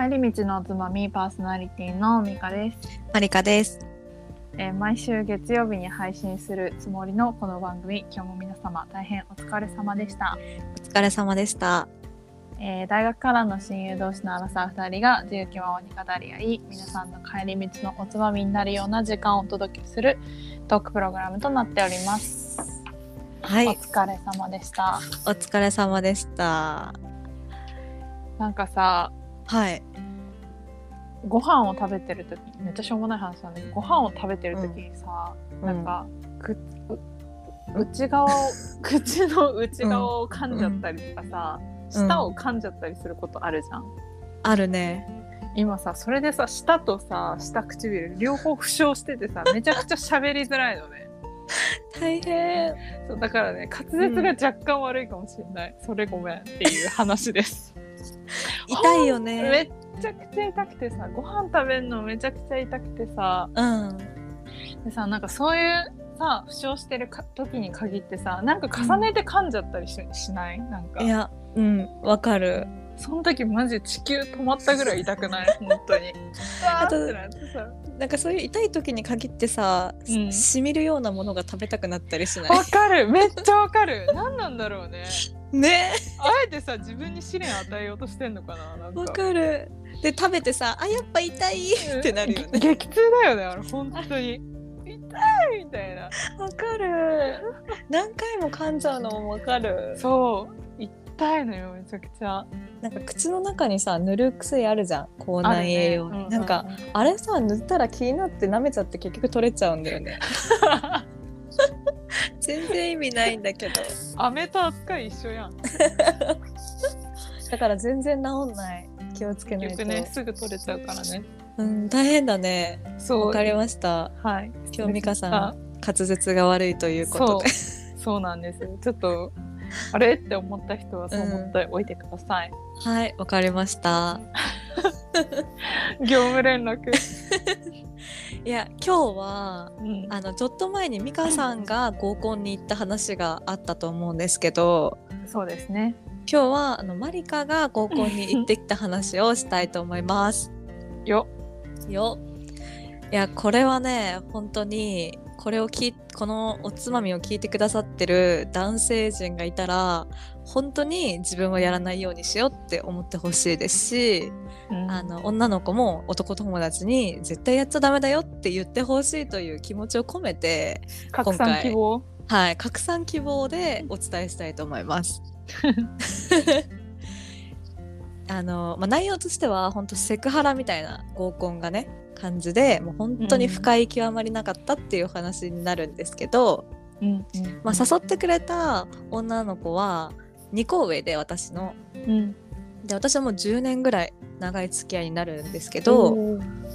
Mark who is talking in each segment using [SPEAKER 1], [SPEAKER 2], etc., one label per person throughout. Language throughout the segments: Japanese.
[SPEAKER 1] 帰り道のおつまみパーソナリティのミカです、
[SPEAKER 2] マリカです。
[SPEAKER 1] えー毎週月曜日に配信するつもりのこの番組今日も皆様大変お疲れ様でした、
[SPEAKER 2] お疲れ様でした。
[SPEAKER 1] えー大学からの親友同士のアラサー2人が自由気ままに語り合い皆さんの帰り道のおつまみになるような時間をお届けするトークプログラムとなっております、
[SPEAKER 2] はい、
[SPEAKER 1] お疲れ様でした
[SPEAKER 2] お疲れ様でした。
[SPEAKER 1] なんかさ
[SPEAKER 2] はい。
[SPEAKER 1] ご飯を食べてる時めっちゃしょうもない話なんだけどご飯を食べてる時にさ、
[SPEAKER 2] うん。
[SPEAKER 1] なんかくう内側を 口の内側を噛んじゃったりとかさ、
[SPEAKER 2] うん。
[SPEAKER 1] 舌を噛んじゃったりすることあるじゃん。
[SPEAKER 2] あるね。
[SPEAKER 1] 今さそれでさ舌とさ下唇両方負傷しててさめちゃくちゃ喋りづらいのね。
[SPEAKER 2] 大変。
[SPEAKER 1] そうだからね滑舌が若干悪いかもしれない、それごめんっていう話です
[SPEAKER 2] 痛いよ
[SPEAKER 1] め
[SPEAKER 2] ね。
[SPEAKER 1] っちゃくちゃ痛くてさご飯食べるのめちゃくちゃ痛くてさ。
[SPEAKER 2] うん。
[SPEAKER 1] でさなんかそういうさ負傷してるか時に限ってさなんか重ねて噛んじゃったりし,、しない？なんか。
[SPEAKER 2] いや、うん、わかる。
[SPEAKER 1] その時マジ地球止まったぐらい痛くない？本当に。
[SPEAKER 2] あと
[SPEAKER 1] な
[SPEAKER 2] んかそういう痛い時に限ってさ、
[SPEAKER 1] うん。
[SPEAKER 2] しみるようなものが食べたくなったりしない？
[SPEAKER 1] わかる。めっちゃわかる。何なんだろうね
[SPEAKER 2] ね。
[SPEAKER 1] あえてさ自分に試練与えようとしてんのかななんか
[SPEAKER 2] わかる。で食べてさ、あやっぱ痛いってなるよね。
[SPEAKER 1] げ激痛だよねあれ本当に痛いみたいな
[SPEAKER 2] わかる。何回も噛んじゃうのもわかる。
[SPEAKER 1] そう痛いのよめちゃくちゃ
[SPEAKER 2] なんか口の中にさ塗る薬あるじゃん。口内栄養に、
[SPEAKER 1] あるね
[SPEAKER 2] なんか。あれさ塗ったら気になって舐めちゃって結局取れちゃうんだよね。味ないんだけど。
[SPEAKER 1] 飴と扱い一緒やん
[SPEAKER 2] だから全然治んない。気をつけないと。
[SPEAKER 1] ねすぐ取れちゃうからね
[SPEAKER 2] うん大変だね。
[SPEAKER 1] そう
[SPEAKER 2] わかりました。
[SPEAKER 1] はい
[SPEAKER 2] 今日美香さん
[SPEAKER 1] あ
[SPEAKER 2] 滑舌が悪いということで。
[SPEAKER 1] そうなんですよちょっとあれ？って思った人はそう思っておいてください、
[SPEAKER 2] はいわかりました。
[SPEAKER 1] 業務連絡
[SPEAKER 2] いや今日は
[SPEAKER 1] うん
[SPEAKER 2] あのちょっと前に美香さんが合コンに行った話があったと思うんですけど。
[SPEAKER 1] そうですね
[SPEAKER 2] 今日はあのマリカが合コンに行ってきた話をしたいと思います。
[SPEAKER 1] よ
[SPEAKER 2] よいやこれはね本当にこれを聞いこのおつまみを聞いてくださってる男性陣がいたら本当に自分はやらないようにしようって思ってほしいですし、
[SPEAKER 1] うん。
[SPEAKER 2] あの女の子も男友達に絶対やっちゃダメだよって言ってほしいという気持ちを込めて
[SPEAKER 1] 拡散希望？
[SPEAKER 2] はい拡散希望でお伝えしたいと思います。あの、まあ、内容としては本当セクハラみたいな合コンがね感じでもう本当に深い極まりなかったっていう話になるんですけど、
[SPEAKER 1] うんうん。
[SPEAKER 2] まあ、誘ってくれた女の子は2個上で私の
[SPEAKER 1] うん
[SPEAKER 2] で私はもう10年ぐらい長い付き合いになるんですけど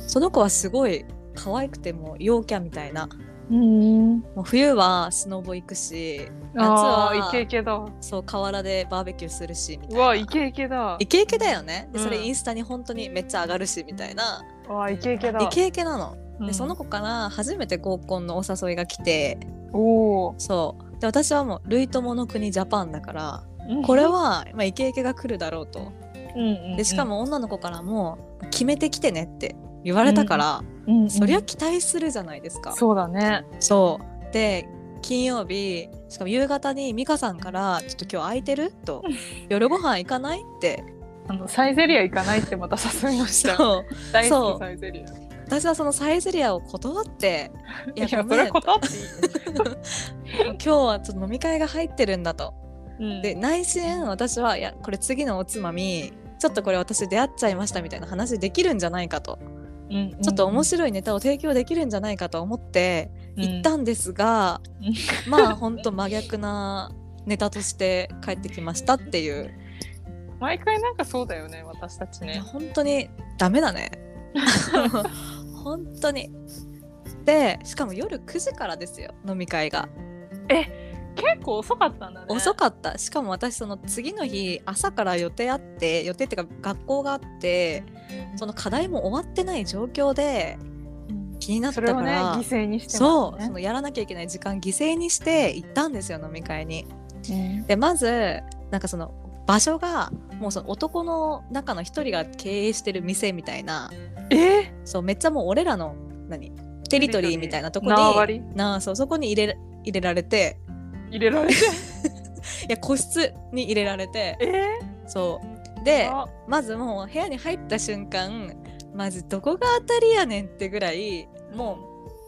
[SPEAKER 2] その子はすごい可愛くても陽キャみたいな。
[SPEAKER 1] うん
[SPEAKER 2] もう冬はスノボ行くし夏
[SPEAKER 1] あ
[SPEAKER 2] は
[SPEAKER 1] ーイケイケだ。
[SPEAKER 2] そう河原でバーベキューするしみた
[SPEAKER 1] う
[SPEAKER 2] いな。
[SPEAKER 1] わイケイケだ。
[SPEAKER 2] イケイケだよね。でそれ
[SPEAKER 1] うん。
[SPEAKER 2] インスタに本当にめっちゃ上がるしみたいな、
[SPEAKER 1] うわイケイケだ。
[SPEAKER 2] イケイケなの、
[SPEAKER 1] うん。
[SPEAKER 2] でその子から初めて合コンのお誘いが来て。
[SPEAKER 1] おお
[SPEAKER 2] そう。で私はもう類友の国ジャパンだからこれは、まあ、イケイケが来るだろうと。
[SPEAKER 1] うんうんうん。
[SPEAKER 2] でしかも女の子からも決めてきてねって言われたから、
[SPEAKER 1] うんうん。
[SPEAKER 2] そりゃ期待するじゃないですか、
[SPEAKER 1] そうだね。
[SPEAKER 2] そう。で金曜日しかも夕方に美香さんから「ちょっと今日空いてる?」と「夜ご飯行かない?」って。
[SPEAKER 1] あのサイゼリア行かないってまた誘いました。
[SPEAKER 2] そう。
[SPEAKER 1] 大好きサイゼリア。
[SPEAKER 2] 私はそのサイゼリアを断って「い
[SPEAKER 1] いやそれ断ってい
[SPEAKER 2] 今日はちょっと飲み会が入ってるんだと。
[SPEAKER 1] い、
[SPEAKER 2] で内心私はいやこれ次のおつまみちょっとこれ私出会っちゃいましたみたいな話できるんじゃないかと、
[SPEAKER 1] うんうん。
[SPEAKER 2] ちょっと面白いネタを提供できるんじゃないかと思って行ったんですが、
[SPEAKER 1] うん。
[SPEAKER 2] まあほんと真逆なネタとして帰ってきましたっていう。
[SPEAKER 1] 毎回なんかそうだよね私たちね。
[SPEAKER 2] 本当にダメだね。本当に。でしかも夜9時からですよ飲み会が
[SPEAKER 1] 結構遅かったんだね。
[SPEAKER 2] 遅かった。しかも私その次の日朝から予定あって予定っていうか学校があってその課題も終わってない状況で
[SPEAKER 1] うん。
[SPEAKER 2] 気になったか
[SPEAKER 1] それをね
[SPEAKER 2] ら、
[SPEAKER 1] 犠牲にして
[SPEAKER 2] そう、そのやらなきゃいけない時間犠牲にして行ったんですよ飲み会に。
[SPEAKER 1] ね
[SPEAKER 2] でまずなんかその場所がもうその男の中の一人が経営してる店みたいな
[SPEAKER 1] え？
[SPEAKER 2] そうめっちゃもう俺らの何テリトリー。みたいなとこになあそうそこに入れ入れられて
[SPEAKER 1] 入れられて。
[SPEAKER 2] いや個室に入れられて。
[SPEAKER 1] え
[SPEAKER 2] そう。で
[SPEAKER 1] あ。
[SPEAKER 2] まずもう部屋に入った瞬間まずどこが当たりやねんってぐらいも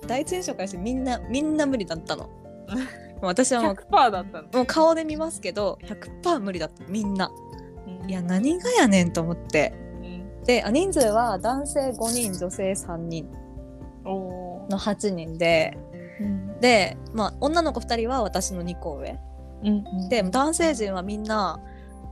[SPEAKER 2] う第一印象からしてみんなみんな無理だったの。私はもう
[SPEAKER 1] 100%だったの。
[SPEAKER 2] もう顔で見ますけど100%無理だった。みんな。
[SPEAKER 1] うん。
[SPEAKER 2] いや何がやねんと思って。
[SPEAKER 1] うん。
[SPEAKER 2] であ人数は男性5人女性3人の8人で
[SPEAKER 1] うん。
[SPEAKER 2] で、まあ、女の子2人は私の2個上。
[SPEAKER 1] うん
[SPEAKER 2] で男性陣はみんな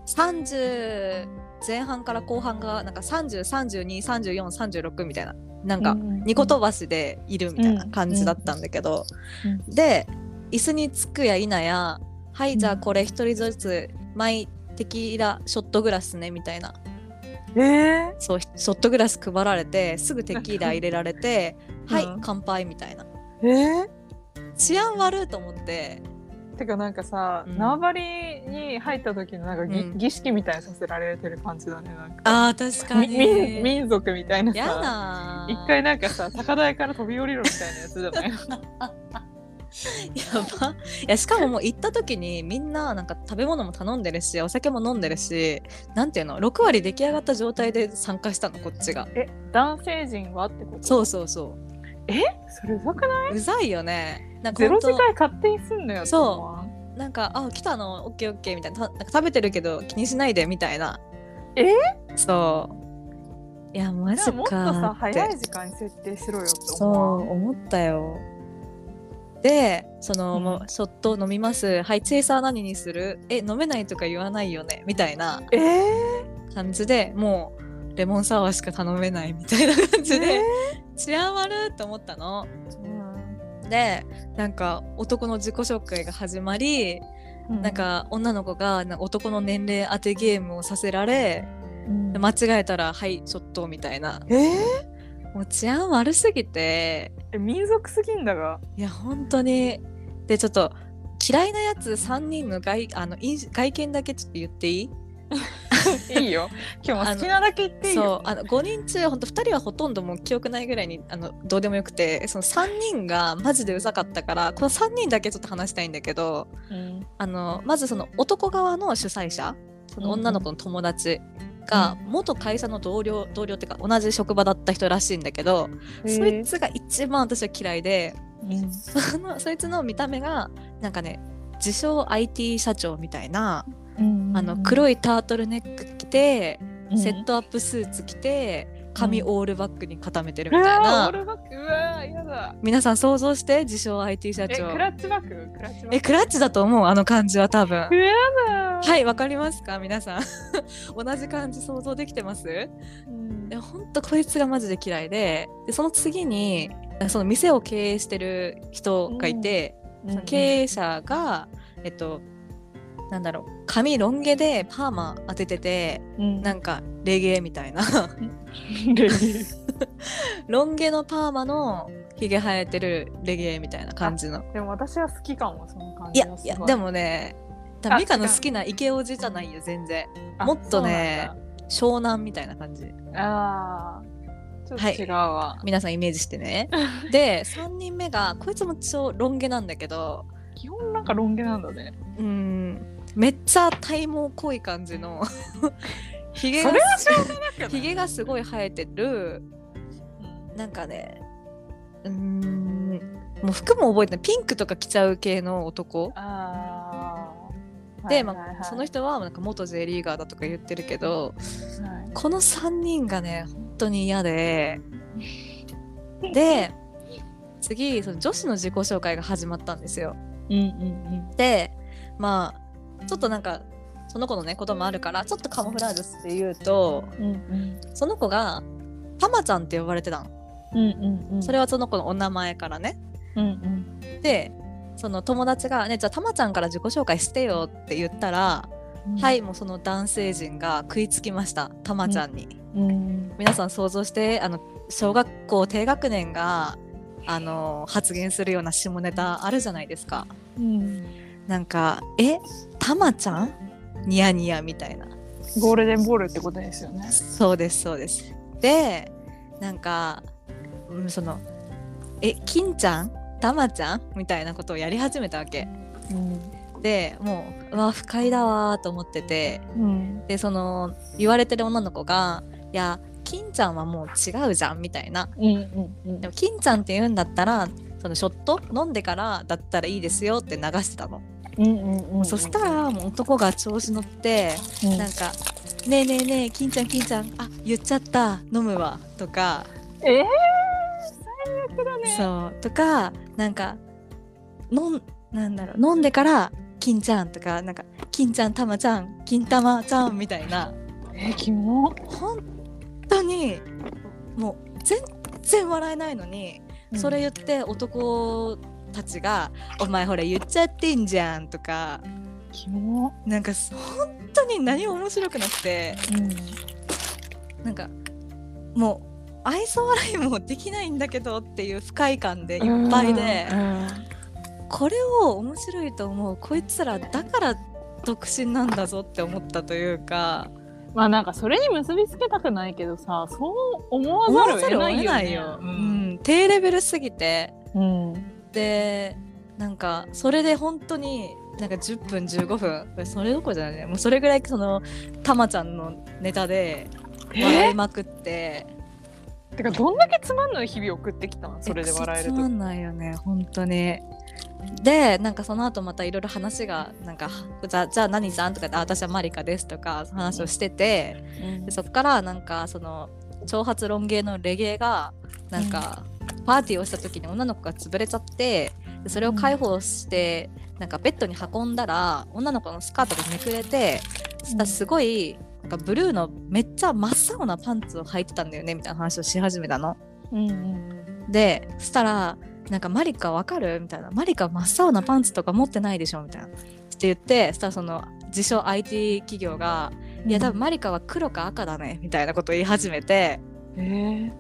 [SPEAKER 2] 30前半から後半がなんか30323436みたいななんか2個飛ばしでいるみたいな感じだったんだけど、
[SPEAKER 1] う
[SPEAKER 2] で椅子につくや否や「はいじゃあ
[SPEAKER 1] うん。
[SPEAKER 2] これ1人ずつマイテキーラショットグラスね」みたいな。
[SPEAKER 1] えー？
[SPEAKER 2] そうショットグラス配られてすぐテキーラ入れられて「はい
[SPEAKER 1] うん。
[SPEAKER 2] 乾杯」みたいな。
[SPEAKER 1] えー？
[SPEAKER 2] 治安悪いと思って。
[SPEAKER 1] てかなんかさ、
[SPEAKER 2] うん。
[SPEAKER 1] 縄張りに入った時のなんかぎ、
[SPEAKER 2] うん。
[SPEAKER 1] 儀式みたいにさせられてる感じだねなんか。
[SPEAKER 2] あー確か
[SPEAKER 1] み民民族みたいな
[SPEAKER 2] や
[SPEAKER 1] さ一回なんかさ高台から飛び降りろみたいなやつじゃない？
[SPEAKER 2] やば。いやしかももう行った時にみんななんか食べ物も頼んでるしお酒も飲んでるしなんていうの？6割出来上がった状態で参加したのこっちが。
[SPEAKER 1] え男性陣は？ってこと？
[SPEAKER 2] そうそうそ
[SPEAKER 1] それうざくない？う
[SPEAKER 2] うざいよね。なんか
[SPEAKER 1] ゼロ次
[SPEAKER 2] ほんと
[SPEAKER 1] 会勝手にすんのよ
[SPEAKER 2] そう。なんか「あ来たの？オッケーオッケー」みたいな。たなんか食べてるけど気にしないで。みたいな。
[SPEAKER 1] え？
[SPEAKER 2] そう。いやマジか
[SPEAKER 1] もっとさ早い時間に設定しろよって
[SPEAKER 2] そう
[SPEAKER 1] 思
[SPEAKER 2] ったよ。でその、
[SPEAKER 1] うん。
[SPEAKER 2] もうショット飲みます。はいチェイサー何にする？え飲めないとか言わないよね。みたいな
[SPEAKER 1] えー、
[SPEAKER 2] 感じでもうレモンサワーしか頼めないみたいな感じで、治安悪いと思ったの。
[SPEAKER 1] うん
[SPEAKER 2] でなんか男の自己紹介が始まり、
[SPEAKER 1] うん。
[SPEAKER 2] なんか女の子が男の年齢当てゲームをさせられ、
[SPEAKER 1] うん。
[SPEAKER 2] 間違えたら「はいショット」みたいな。
[SPEAKER 1] えー、
[SPEAKER 2] もう治安悪すぎて。
[SPEAKER 1] え民族すぎんだが。
[SPEAKER 2] いや本当に。でちょっと嫌いなやつ3人の外あのい外見だけちょっと言っていい？
[SPEAKER 1] いいよ。今日も好きなだけ言っていい
[SPEAKER 2] そう
[SPEAKER 1] よ
[SPEAKER 2] あの5人中ほんと2人はほとんどもう記憶ないぐらいにあのどうでもよくてその3人がマジでうざかったからこの3人だけちょっと話したいんだけど
[SPEAKER 1] うん。
[SPEAKER 2] あのまずその男側の主催者その女の子の友達が元会社の同僚同僚っていうか同じ職場だった人らしいんだけど、そいつが一番私は嫌いで
[SPEAKER 1] うん。
[SPEAKER 2] そのそいつの見た目がなんかね自称 IT 社長みたいな、あの黒
[SPEAKER 1] い
[SPEAKER 2] いタートルネック着て、セットアップスーツ着て髪オールバックに固めてるみたいな、
[SPEAKER 1] オールバックうわーやだ。
[SPEAKER 2] 皆さん想像して自称 IT 社
[SPEAKER 1] え
[SPEAKER 2] 長
[SPEAKER 1] クラッチバック？クラッチバック？
[SPEAKER 2] えクラッチだと思うあの感じは多分。
[SPEAKER 1] うやだ
[SPEAKER 2] はいわかりますか？皆さん。同じ感じ想像できてます？
[SPEAKER 1] うん。
[SPEAKER 2] でほんとこいつがマジで嫌いででその次にその店を経営してる人がいて、その経営者がえっとなんだろう。髪ロン毛でパーマ当ててて
[SPEAKER 1] うん。
[SPEAKER 2] なんかレゲエみたいな。ロン毛のパーマのひげ生えてるレゲエみたいな感じの。
[SPEAKER 1] でも私は好きかもその感
[SPEAKER 2] いや
[SPEAKER 1] じはい。
[SPEAKER 2] やでもね多分
[SPEAKER 1] あ
[SPEAKER 2] ミカの好きなイケオジじゃないよ全然。
[SPEAKER 1] あ
[SPEAKER 2] もっとね湘南みたいな感じ。
[SPEAKER 1] あーちょっと違うわ、
[SPEAKER 2] 皆さんイメージしてね。で3人目がこいつも超ロン毛なんだけど。
[SPEAKER 1] 基本なんかロン毛なんだね。
[SPEAKER 2] うーんめっちゃ体毛濃い感じの。ひげがひげがすごい生えてる。
[SPEAKER 1] うん。
[SPEAKER 2] なんかねうーんもう服も覚えてない。ピンクとか着ちゃう系の男。
[SPEAKER 1] あー。
[SPEAKER 2] で、
[SPEAKER 1] はい
[SPEAKER 2] まあ
[SPEAKER 1] はい。はい
[SPEAKER 2] その人はなんか元 J リーガーだとか言ってるけど
[SPEAKER 1] はい。
[SPEAKER 2] この3人がね本当に嫌で。で次その女子の自己紹介が始まったんですよ。
[SPEAKER 1] うんうん。
[SPEAKER 2] でまあちょっとなんかその子のねこともあるからちょっとカモフラージュして言うと
[SPEAKER 1] うんうん
[SPEAKER 2] その子がたまちゃんって呼ばれてたの。
[SPEAKER 1] うんうんうん
[SPEAKER 2] それはその子のお名前からね。
[SPEAKER 1] うんうん
[SPEAKER 2] でその友達が「ねじゃあたまちゃんから自己紹介してよ」って言ったら、はいもうその男性陣が食いつきましたたまちゃんに。
[SPEAKER 1] うん
[SPEAKER 2] 皆さん想像してあの小学校低学年があの発言するような下ネタあるじゃないですか。
[SPEAKER 1] うん
[SPEAKER 2] なんか「えたまちゃん？ニヤニヤみたいな。
[SPEAKER 1] ゴールデンボールってことですよね。
[SPEAKER 2] そうですそうです。でなんか、うん、そのえ金ちゃん？たまちゃん？みたいなことをやり始めたわけ。
[SPEAKER 1] うん。
[SPEAKER 2] でもううわ不快だわーと思ってて。
[SPEAKER 1] うん。
[SPEAKER 2] でその言われてる女の子が「いや金ちゃんはもう違うじゃん」みたいな。
[SPEAKER 1] うんうんうん。
[SPEAKER 2] でも金ちゃんって言うんだったらそのショット？飲んでからだったらいいですよって流してたの、そしたらもう男が調子乗って
[SPEAKER 1] うん。
[SPEAKER 2] なんか「ねえねえねえ金ちゃん金ちゃんあ言っちゃった飲むわ」とか。
[SPEAKER 1] えー、最悪だね。
[SPEAKER 2] そうとかなんか飲んなんだろう飲んでから「金ちゃん」とかなんか「金ちゃんたまちゃん金たまちゃん」みたいな。
[SPEAKER 1] えー、キモ。
[SPEAKER 2] 本当にもう全然笑えないのに、それ言って男たちが「お前ほら言っちゃってんじゃん」とか
[SPEAKER 1] キモ。
[SPEAKER 2] なんか本当に何も面白くなくて
[SPEAKER 1] うん。
[SPEAKER 2] なんかもう愛想笑いもできないんだけどっていう不快感でいっぱいで
[SPEAKER 1] うん。
[SPEAKER 2] これを面白いと思うこいつらだから独身なんだぞって思ったというか
[SPEAKER 1] まあなんかそれに結びつけたくないけどさそう思わざるを得ないよ,、ね、
[SPEAKER 2] いよ。
[SPEAKER 1] う
[SPEAKER 2] うんん、低レベルすぎて。
[SPEAKER 1] うん
[SPEAKER 2] でなんかそれで本当になんか10分15分それどころじゃないね。もうそれぐらいそのたまちゃんのネタで笑いまくって。
[SPEAKER 1] てかどんだけつまんない日々送ってきたの？それで笑えると
[SPEAKER 2] つまんないよね本当に。でなんかその後またいろいろ話がなんかじゃあじゃあ何さんとかであ私はマリカですとか話をしててでそっからなんかその長髪ロン毛のレゲエがなんかパーティーをした時に女の子が潰れちゃってでそれを解放して、なんかベッドに運んだら女の子のスカートがめくれてそしたらすごいなんかブルーのめっちゃ真っ青なパンツを履いてたんだよねみたいな話をし始めたの。
[SPEAKER 1] うんうん
[SPEAKER 2] でそしたらなんかマリカわかる？みたいな。マリカ真っ青なパンツとか持ってないでしょ？みたいな。って言ってそしたらその自称 IT 企業が「いや多分マリカは黒か赤だね」みたいなことを言い始めて。
[SPEAKER 1] えー、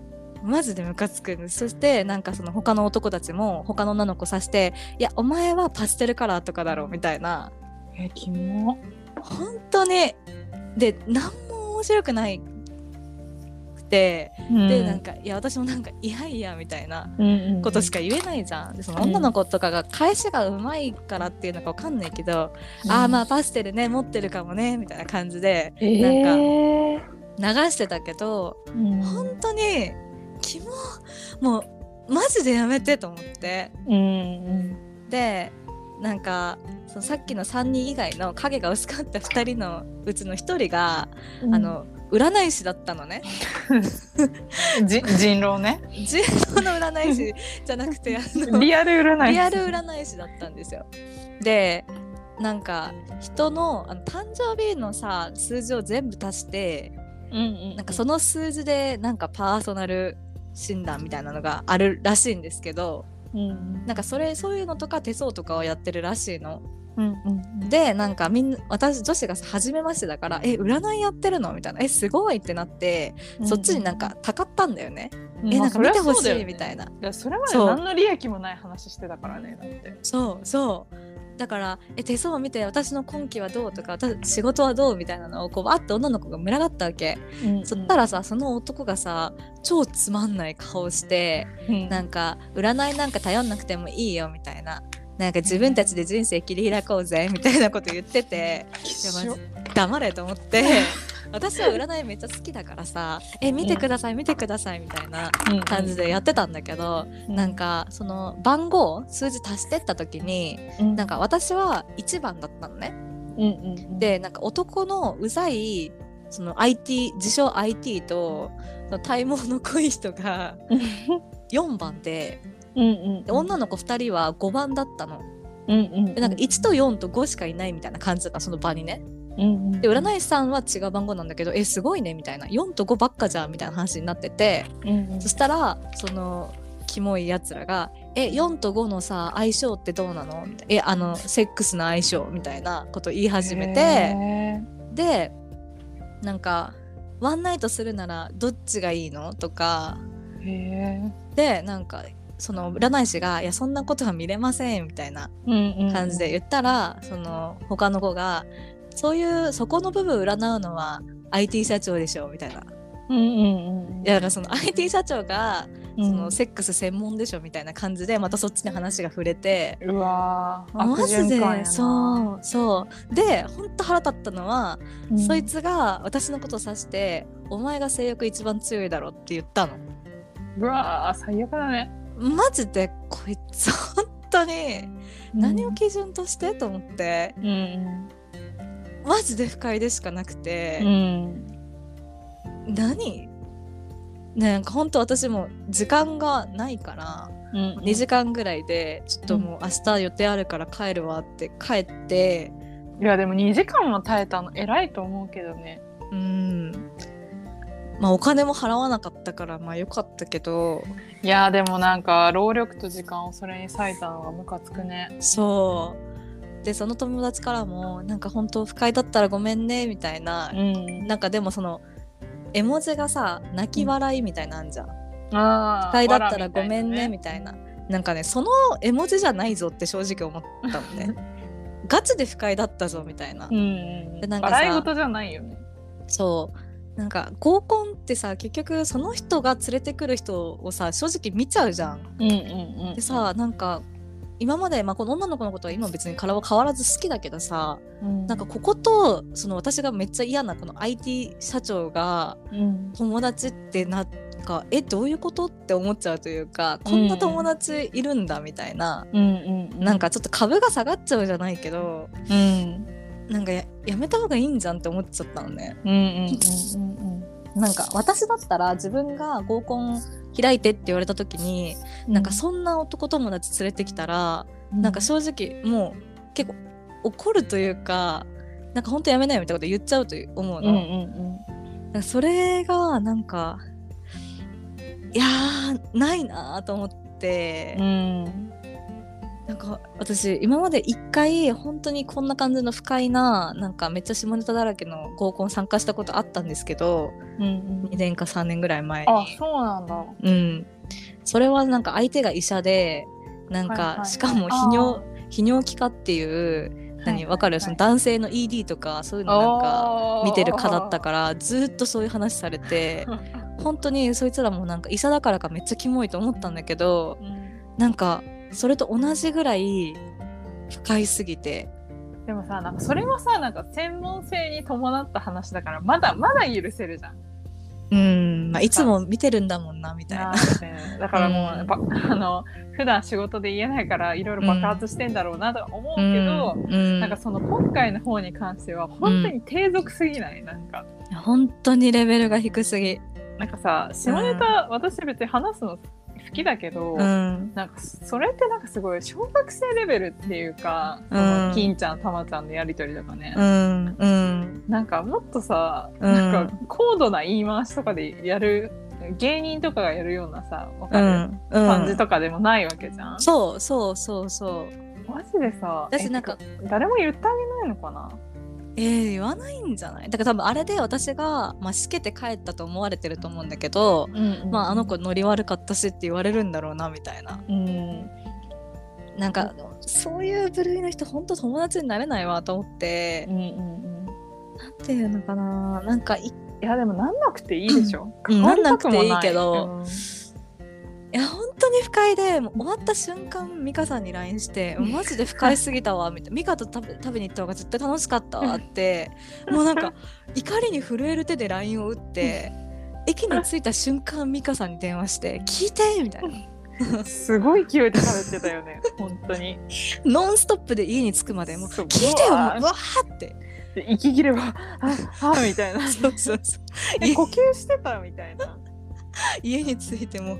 [SPEAKER 2] マジでムカつく。んですそしてなんかその他の男たちも他の女の子さして「いやお前はパステルカラーとかだろ」みたいな。
[SPEAKER 1] えー、キモ。
[SPEAKER 2] 本当に。で何も面白くないくて、でなんかいや私もなんかいやいやみたいな
[SPEAKER 1] うん
[SPEAKER 2] ことしか言えないじゃん。でその女の子とかが返しがうまいからっていうのかわかんないけど、ああまあパステルね持ってるかもねみたいな感じで
[SPEAKER 1] えー、
[SPEAKER 2] なんか流してたけど、
[SPEAKER 1] うん。
[SPEAKER 2] 本当にキモ。もうマジでやめてと思って。
[SPEAKER 1] うん。うん
[SPEAKER 2] でなんかそのさっきの3人以外の影が薄かった2人のうちの1人が、あの占い師だったのね。
[SPEAKER 1] じ人狼ね。
[SPEAKER 2] 人狼の占い師じゃなくてあの
[SPEAKER 1] リアル占い
[SPEAKER 2] リアル占い師だったんですよ。でなんか人のあの誕生日のさ数字を全部足して
[SPEAKER 1] うんうん。
[SPEAKER 2] なんかその数字でなんかパーソナル診断みたいなのがあるらしいんですけど
[SPEAKER 1] うん
[SPEAKER 2] なんかそれそういうのとか手相とかをやってるらしいの。
[SPEAKER 1] うんうん
[SPEAKER 2] でなんかみんな私女子がさ初めましてだから「え占いやってるの?」みたいな「えすごい!」ってなって、そっちになんかたかったんだよね。えなんか見てほしいみたいな。
[SPEAKER 1] いやそれまで何の利益もない話してたからねだって
[SPEAKER 2] そうそうだからえ手相を見て私の今期はどうとか私仕事はどうみたいなのをこうバッて女の子が群がったわけ、そったらさその男がさ超つまんない顔してなんか占いなんか頼んなくてもいいよみたいななんか自分たちで人生切り開こうぜみたいなこと言ってていやマジ黙れと思って。私は占いめっちゃ好きだからさえ見てください見てくださいみたいな感じでやってたんだけど、なんかその番号数字足してった時になんか私は1番だったのね。でなんか男のうざいその IT 自称 IT と体毛の濃い人が 4番でで女の子2人は5番だったの。でなんか1と4と5しかいないみたいな感じだったその場にね。で占い師さんは違う番号なんだけどえすごいねみたいな。4と5ばっかじゃんみたいな話になってて、そしたらそのキモいやつらが「え4と5のさ相性ってどうなの?」えあのセックスの相性みたいなこと言い始めて。でなんか「ワンナイトするならどっちがいいの?」とか。でなんかその占い師が「いやそんなことは見れません」みたいな感じで言ったら、その他の子が「そういうそこの部分占うのは IT 社長でしょみたいな。
[SPEAKER 1] うんうんうん。
[SPEAKER 2] いやだからその IT 社長が
[SPEAKER 1] うん。
[SPEAKER 2] そのセックス専門でしょみたいな感じでまたそっちに話が触れて。
[SPEAKER 1] うわー。
[SPEAKER 2] マジで？そうそう。でほんと腹立ったのは、
[SPEAKER 1] うん。
[SPEAKER 2] そいつが私のことを指して「お前が性欲一番強いだろ」って言ったの。
[SPEAKER 1] うわー最悪だね
[SPEAKER 2] マジでこいつ本当に何を基準として、と思って。
[SPEAKER 1] うん
[SPEAKER 2] マジで不快でしかなく
[SPEAKER 1] う
[SPEAKER 2] て、
[SPEAKER 1] ん
[SPEAKER 2] 何？ねなんか本当私も時間がないから
[SPEAKER 1] うん。
[SPEAKER 2] 2時間ぐらいでちょっともう明日予定あるから帰るわって帰って。
[SPEAKER 1] いやでも2時間も耐えたの偉いと思うけどね。
[SPEAKER 2] うんまあお金も払わなかったからまあよかったけど。
[SPEAKER 1] いやでもなんか労力と時間をそれに割いたのがムカつくね。
[SPEAKER 2] そう。でその友達からもなんか本当不快だったらごめんねみたいな、
[SPEAKER 1] ん。
[SPEAKER 2] なんかでもその絵文字がさ泣き笑いみたいなんじゃん、
[SPEAKER 1] あ
[SPEAKER 2] 不快だったらごめんねみ
[SPEAKER 1] み
[SPEAKER 2] たいな。なんかねその絵文字じゃないぞって正直思ったのね。ガチで不快だったぞみたいな、
[SPEAKER 1] うんうん。
[SPEAKER 2] でなんかさ
[SPEAKER 1] 笑い事じゃないよね。
[SPEAKER 2] そうなんか合コンってさ結局その人が連れてくる人をさ正直見ちゃうじゃん。
[SPEAKER 1] うんうんうん。
[SPEAKER 2] でさなんか今まで、まあ、この女の子のことは今別に体は変わらず好きだけどさなんかこことその私がめっちゃ嫌なこの IT 社長が
[SPEAKER 1] うん。
[SPEAKER 2] 友達ってなんかえどういうことって思っちゃうというかこんな友達いるんだみたいな、
[SPEAKER 1] うんうん。
[SPEAKER 2] なんかちょっと株が下がっちゃうじゃないけど
[SPEAKER 1] うん
[SPEAKER 2] なんかややめた方がいいんじゃんって思っちゃったのね。
[SPEAKER 1] うんうんうん
[SPEAKER 2] なんか私だったら自分が合コン開いてって言われた時に、
[SPEAKER 1] うん。
[SPEAKER 2] なんかそんな男友達連れてきたら、
[SPEAKER 1] う
[SPEAKER 2] なんか正直もう結構怒るというかなんかほんとやめないよみたいなこと言っちゃうと思うの。
[SPEAKER 1] うんうん。
[SPEAKER 2] なんかそれがなんかいやーないなーと思って、
[SPEAKER 1] うん
[SPEAKER 2] なんか私今まで一回本当にこんな感じの不快ななんかめっちゃ下ネタだらけの合コン参加したことあったんですけど
[SPEAKER 1] うん
[SPEAKER 2] 2年か3年ぐらい前。に。
[SPEAKER 1] あそうなんだ。
[SPEAKER 2] うん、それはなんか相手が医者でなんか、
[SPEAKER 1] はいはい。はい
[SPEAKER 2] しかも泌尿泌尿器科っていう何わかる？その男性の ED とかそういうのなんか見てる科だったからずっとそういう話されて 本当にそいつらもなんか医者だからかめっちゃキモいと思ったんだけどなんかそれと同じぐらい不快すぎて。
[SPEAKER 1] でもさなんかそれはさなんか専門性に伴った話だからまだまだ許せるじゃん。
[SPEAKER 2] うん、まあ、いつも見てるんだもんなみたいな。
[SPEAKER 1] だからもう、
[SPEAKER 2] うん。
[SPEAKER 1] やっぱあの普段仕事で言えないからいろいろ爆発してんだろうなとは思うけど、
[SPEAKER 2] うん。
[SPEAKER 1] なんかその今回の方に関しては本当に低俗すぎない、なんか。
[SPEAKER 2] 本当にレベルが低すぎ。
[SPEAKER 1] なんかさ下ネタ、私別に話すの好きだけど、
[SPEAKER 2] うん。
[SPEAKER 1] なんかそれってなんかすごい小学生レベルっていうか、
[SPEAKER 2] うん。
[SPEAKER 1] その金ちゃんたまちゃんのやり取りとかね、
[SPEAKER 2] うんうん。
[SPEAKER 1] なんかもっとさ、
[SPEAKER 2] うん。
[SPEAKER 1] なんか高度な言い回しとかでやる芸人とかがやるようなさわかる、
[SPEAKER 2] うん
[SPEAKER 1] 感じとかでもないわけじゃん。
[SPEAKER 2] そうそうそうそう。
[SPEAKER 1] マジでさ
[SPEAKER 2] 私なんか
[SPEAKER 1] え誰も言ってあげないのかな？
[SPEAKER 2] えー、言わないんじゃない？だから多分あれで私が、まあ、しけて帰ったと思われてると思うんだけど、まああの子ノリ悪かったしって言われるんだろうなみたいな。
[SPEAKER 1] うん。
[SPEAKER 2] なんかそういう部類の人ほんと友達になれないわと思って。
[SPEAKER 1] うんうんうん。
[SPEAKER 2] なんていうのかな。なんかい
[SPEAKER 1] いやでもなんなくていいでしょ、
[SPEAKER 2] うん。なんなくていいけど。
[SPEAKER 1] うん
[SPEAKER 2] いや本当に不快でもう終わった瞬間美香さんに LINE して「マジで不快すぎたわ」みたいな「美香と食べ食べに行った方が絶対楽しかったわ」って。もうなんか怒りに震える手で LINE を打って駅に着いた瞬間美香さんに電話して「聞いて!」みたいな。
[SPEAKER 1] すごい勢いで喋ってたよね本当に。
[SPEAKER 2] ノンストップで家に着くまでもう聞いてよもう
[SPEAKER 1] うわー
[SPEAKER 2] って。
[SPEAKER 1] で息切れはああみたいな。
[SPEAKER 2] そうそうそう。
[SPEAKER 1] え呼吸してたみたいな
[SPEAKER 2] 家に着いてもあ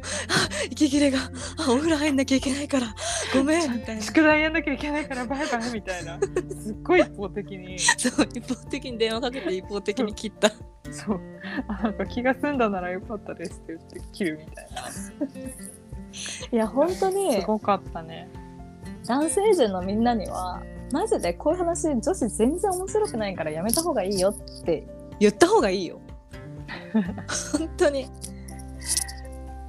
[SPEAKER 2] 息切れがあお風呂入んなきゃいけないからごめんみたいな。
[SPEAKER 1] 宿題やんなきゃいけないからバイバイみたいな。すっごい一方的に。
[SPEAKER 2] そう一方的に電話かけて一方的に切った。
[SPEAKER 1] そう。あなんか気が済んだならよかったですって言って切るみたいな。い
[SPEAKER 2] や本当に
[SPEAKER 1] すごかったね。
[SPEAKER 2] 男性陣のみんなにはマジでこういう話女子全然面白くないからやめた方がいいよって。言った方がいいよ。本当に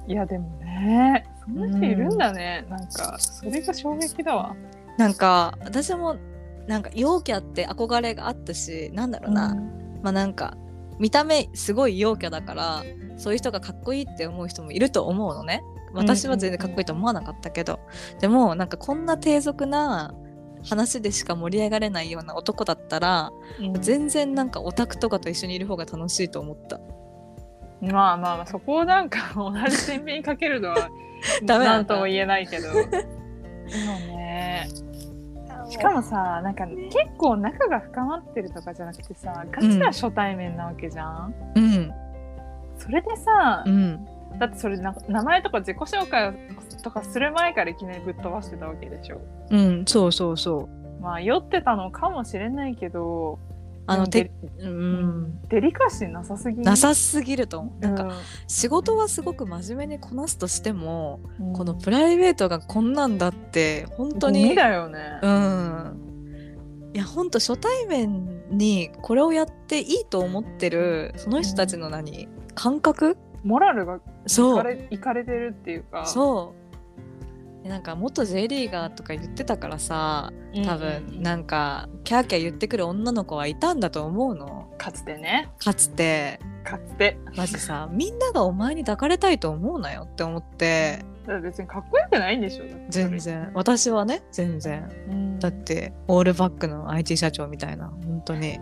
[SPEAKER 1] いやでもねそんな人いるんだね、なんかそれが衝撃だわ。
[SPEAKER 2] なんか私もなんか陽キャって憧れがあったしなんだろうな、
[SPEAKER 1] うん。
[SPEAKER 2] まあなんか見た目すごい陽キャだからそういう人がかっこいいって思う人もいると思うのね。私は全然かっこいいと思わなかったけど、でもなんかこんな低俗な話でしか盛り上がれないような男だったら、
[SPEAKER 1] うん。
[SPEAKER 2] 全然なんかオタクとかと一緒にいる方が楽しいと思った
[SPEAKER 1] まあまあまあそこをなんか 同じ天秤にかけるのは
[SPEAKER 2] ダメなんだ。
[SPEAKER 1] なんとも言えないけど。でもねしかもさなんか結構仲が深まってるとかじゃなくてさガチな初対面なわけじゃん、
[SPEAKER 2] うん。
[SPEAKER 1] それでさ、
[SPEAKER 2] うん。
[SPEAKER 1] だってそれな名前とか自己紹介とかする前からいきなりぶっ飛ばしてたわけでしょ。
[SPEAKER 2] うんそうそうそう。
[SPEAKER 1] まあ酔ってたのかもしれないけどで
[SPEAKER 2] あのてうん。
[SPEAKER 1] デリカシーなさすぎ。
[SPEAKER 2] なさすぎると思う。なんか
[SPEAKER 1] う
[SPEAKER 2] 仕事はすごく真面目にこなすとしても、
[SPEAKER 1] ん。
[SPEAKER 2] このプライベートがこんなんだって本当
[SPEAKER 1] ゴ
[SPEAKER 2] に
[SPEAKER 1] ミだよね、
[SPEAKER 2] うん。いや本当初対面にこれをやっていいと思ってるその人たちの何、感覚？
[SPEAKER 1] モラルがい
[SPEAKER 2] そう。
[SPEAKER 1] かれいかれてるっていうか。
[SPEAKER 2] そうでなんか元 J リーガーとか言ってたからさ
[SPEAKER 1] うん
[SPEAKER 2] 多分なんかキャーキャー言ってくる女の子はいたんだと思うの。
[SPEAKER 1] かつてね。
[SPEAKER 2] かつて。
[SPEAKER 1] かつて。
[SPEAKER 2] マジさみんながお前に抱かれたいと思うなよって思って。
[SPEAKER 1] 別にかっこよくないんでしょ
[SPEAKER 2] 全然。私はね全然。
[SPEAKER 1] うん。
[SPEAKER 2] だってオールバックの IT 社長みたいな本当に。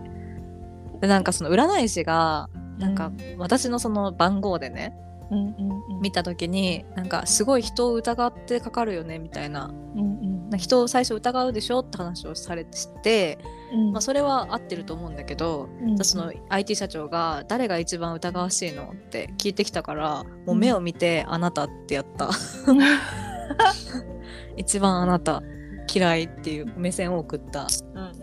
[SPEAKER 2] でなんかその占い師がなんか私のその番号でね見た時になんかすごい人を疑ってかかるよねみたいな。
[SPEAKER 1] うんうん。
[SPEAKER 2] な人を最初疑うでしょって話をされて
[SPEAKER 1] うん。
[SPEAKER 2] まあ、それは合ってると思うんだけど、
[SPEAKER 1] うん
[SPEAKER 2] その IT 社長が「誰が一番疑わしいの?」って聞いてきたからもう目を見て「あなた」ってやった。一番あなた嫌いっていう目線を送った。
[SPEAKER 1] うんうん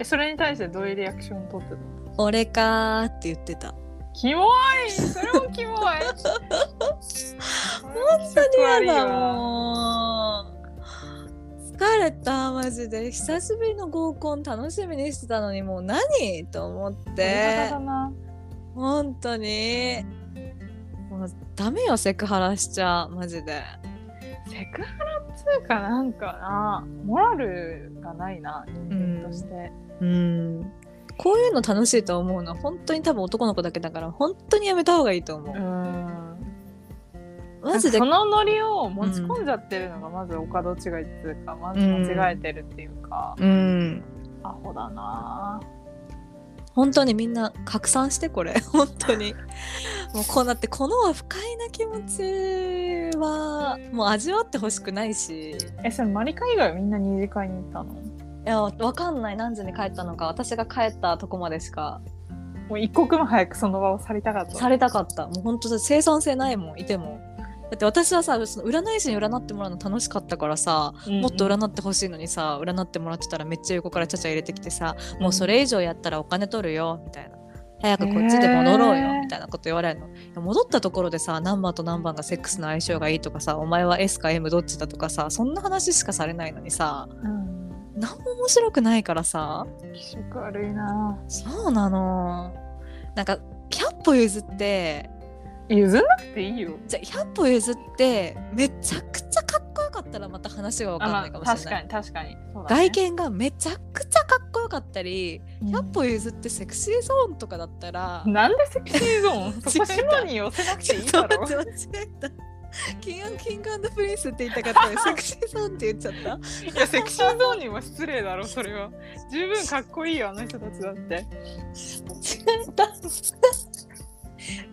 [SPEAKER 1] えそれに対してどういうリアクション取ってたの「
[SPEAKER 2] 俺か」って言ってた
[SPEAKER 1] キモい。それもキモい。本
[SPEAKER 2] 本当に嫌だもう。疲れたマジで。久しぶりの合コン楽しみにしてたのにもう何と思って。本当に。もうダメよセクハラしちゃマジで。
[SPEAKER 1] セクハラっつうかなんかな。モラルがないな人間として、
[SPEAKER 2] うんこういうの楽しいと思うの。は本当に多分男の子だけだから本当にやめた方がいいと思う、
[SPEAKER 1] うん。
[SPEAKER 2] マジで。
[SPEAKER 1] そのノリを持ち込んじゃってるのがまずお門違いっていうか、まず間違えてるっていうか、
[SPEAKER 2] うん。
[SPEAKER 1] アホだな。
[SPEAKER 2] 本当にみんな拡散してこれ。本当に。もうこうなってこの不快な気持ちはもう味わってほしくないし。い
[SPEAKER 1] えそれマリカ以外はみんな二次会に行ったの？
[SPEAKER 2] やわかんない。何時に帰ったのか。私が帰ったとこまでしか。
[SPEAKER 1] もう一刻も早くその場を去りたかった。
[SPEAKER 2] されたかった。もう本当生産性ないもんいても。だって私はさその占い師に占ってもらうの楽しかったからさ、もっと占ってほしいのにさ占ってもらってたらめっちゃ横からちゃちゃ入れてきてさ、もうそれ以上やったらお金取るよみたいな。早くこっちで戻ろうよ、みたいなこと言われるの。戻ったところでさ何番と何番がセックスの相性がいいとかさお前は S か M どっちだとかさそんな話しかされないのにさ。
[SPEAKER 1] うん
[SPEAKER 2] 何も面白くないからさ。
[SPEAKER 1] 気色悪いな。
[SPEAKER 2] そうなの。なんか100歩譲って。
[SPEAKER 1] 譲んなくていいよ。
[SPEAKER 2] じゃあ100歩譲ってめちゃくちゃかっこよかったらまた話が分かん
[SPEAKER 1] あまあ
[SPEAKER 2] ないかもしれない。
[SPEAKER 1] 確かに確かに。ね。
[SPEAKER 2] 外見がめちゃくちゃかっこよかったり、
[SPEAKER 1] うん。
[SPEAKER 2] 100歩譲って Sexy Zone とかだったら、
[SPEAKER 1] なんで Sexy Zone？そこに寄せなくていいだろ。
[SPEAKER 2] 間違えた。 King King & Prince って言いたかった Sexy Zone って言っちゃった？
[SPEAKER 1] いや Sexy Zone にも失礼だろそれは。十分かっこいいよあの人たちだって。
[SPEAKER 2] 違った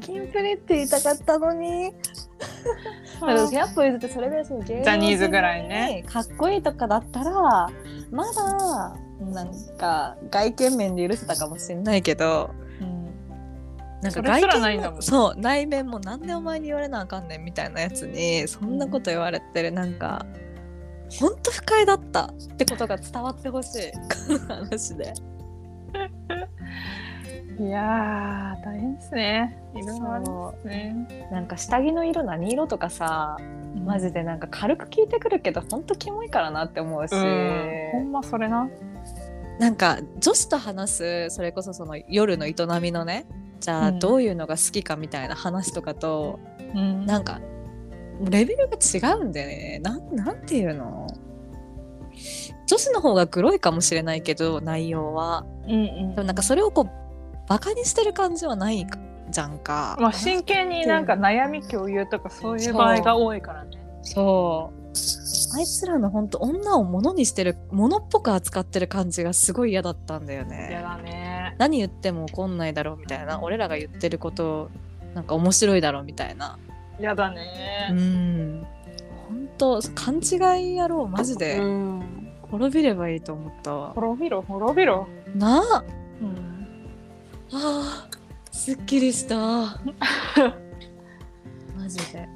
[SPEAKER 2] キンプリって言いたかったのに。だから100歩譲ってそれぐらいその芸能人
[SPEAKER 1] ジャニーズぐらいね。
[SPEAKER 2] かっこいいとかだったらまだなんか外見面で許せたかもしれないけど
[SPEAKER 1] うん
[SPEAKER 2] なんか外見
[SPEAKER 1] も
[SPEAKER 2] そう内面もなんでお前に言われなあかんねんみたいなやつにそんなこと言われてるなんかほんと不快だったってことが伝わってほしい。この話で。
[SPEAKER 1] いやー大変ですね。いろいろありますね。
[SPEAKER 2] なんか下着の色何色とかさマジでなんか軽く聞いてくるけどほんとキモいからなって思うし、
[SPEAKER 1] うん。ほんまそれな。
[SPEAKER 2] なんか女子と話すそれこそその夜の営みのねじゃあ
[SPEAKER 1] うん。
[SPEAKER 2] どういうのが好きかみたいな話とかと、
[SPEAKER 1] うん。
[SPEAKER 2] なんかレベルが違うんだよね。なんなんていうの？女子の方がグロいかもしれないけど内容は。
[SPEAKER 1] うんうん。
[SPEAKER 2] でもなんかそれをこうバカにしてる感じはないじゃんか。
[SPEAKER 1] まあ真剣になんか悩み共有とかそういう場合が多いからね。
[SPEAKER 2] そう。あいつらの本当女を物にしてる物っぽく扱ってる感じがすごい嫌だったんだよ
[SPEAKER 1] や
[SPEAKER 2] ね。
[SPEAKER 1] だね
[SPEAKER 2] 何言っても怒んないだろうみたいな俺らが言ってることなんか面白いだろうみたいな。
[SPEAKER 1] やだ
[SPEAKER 2] う
[SPEAKER 1] ね
[SPEAKER 2] ん本当勘違い野郎マジ
[SPEAKER 1] う
[SPEAKER 2] で
[SPEAKER 1] ん
[SPEAKER 2] 滅びればいいと思ったわ。
[SPEAKER 1] 滅びろ滅びろ
[SPEAKER 2] なあ
[SPEAKER 1] うん
[SPEAKER 2] あーすっきりした。マジで。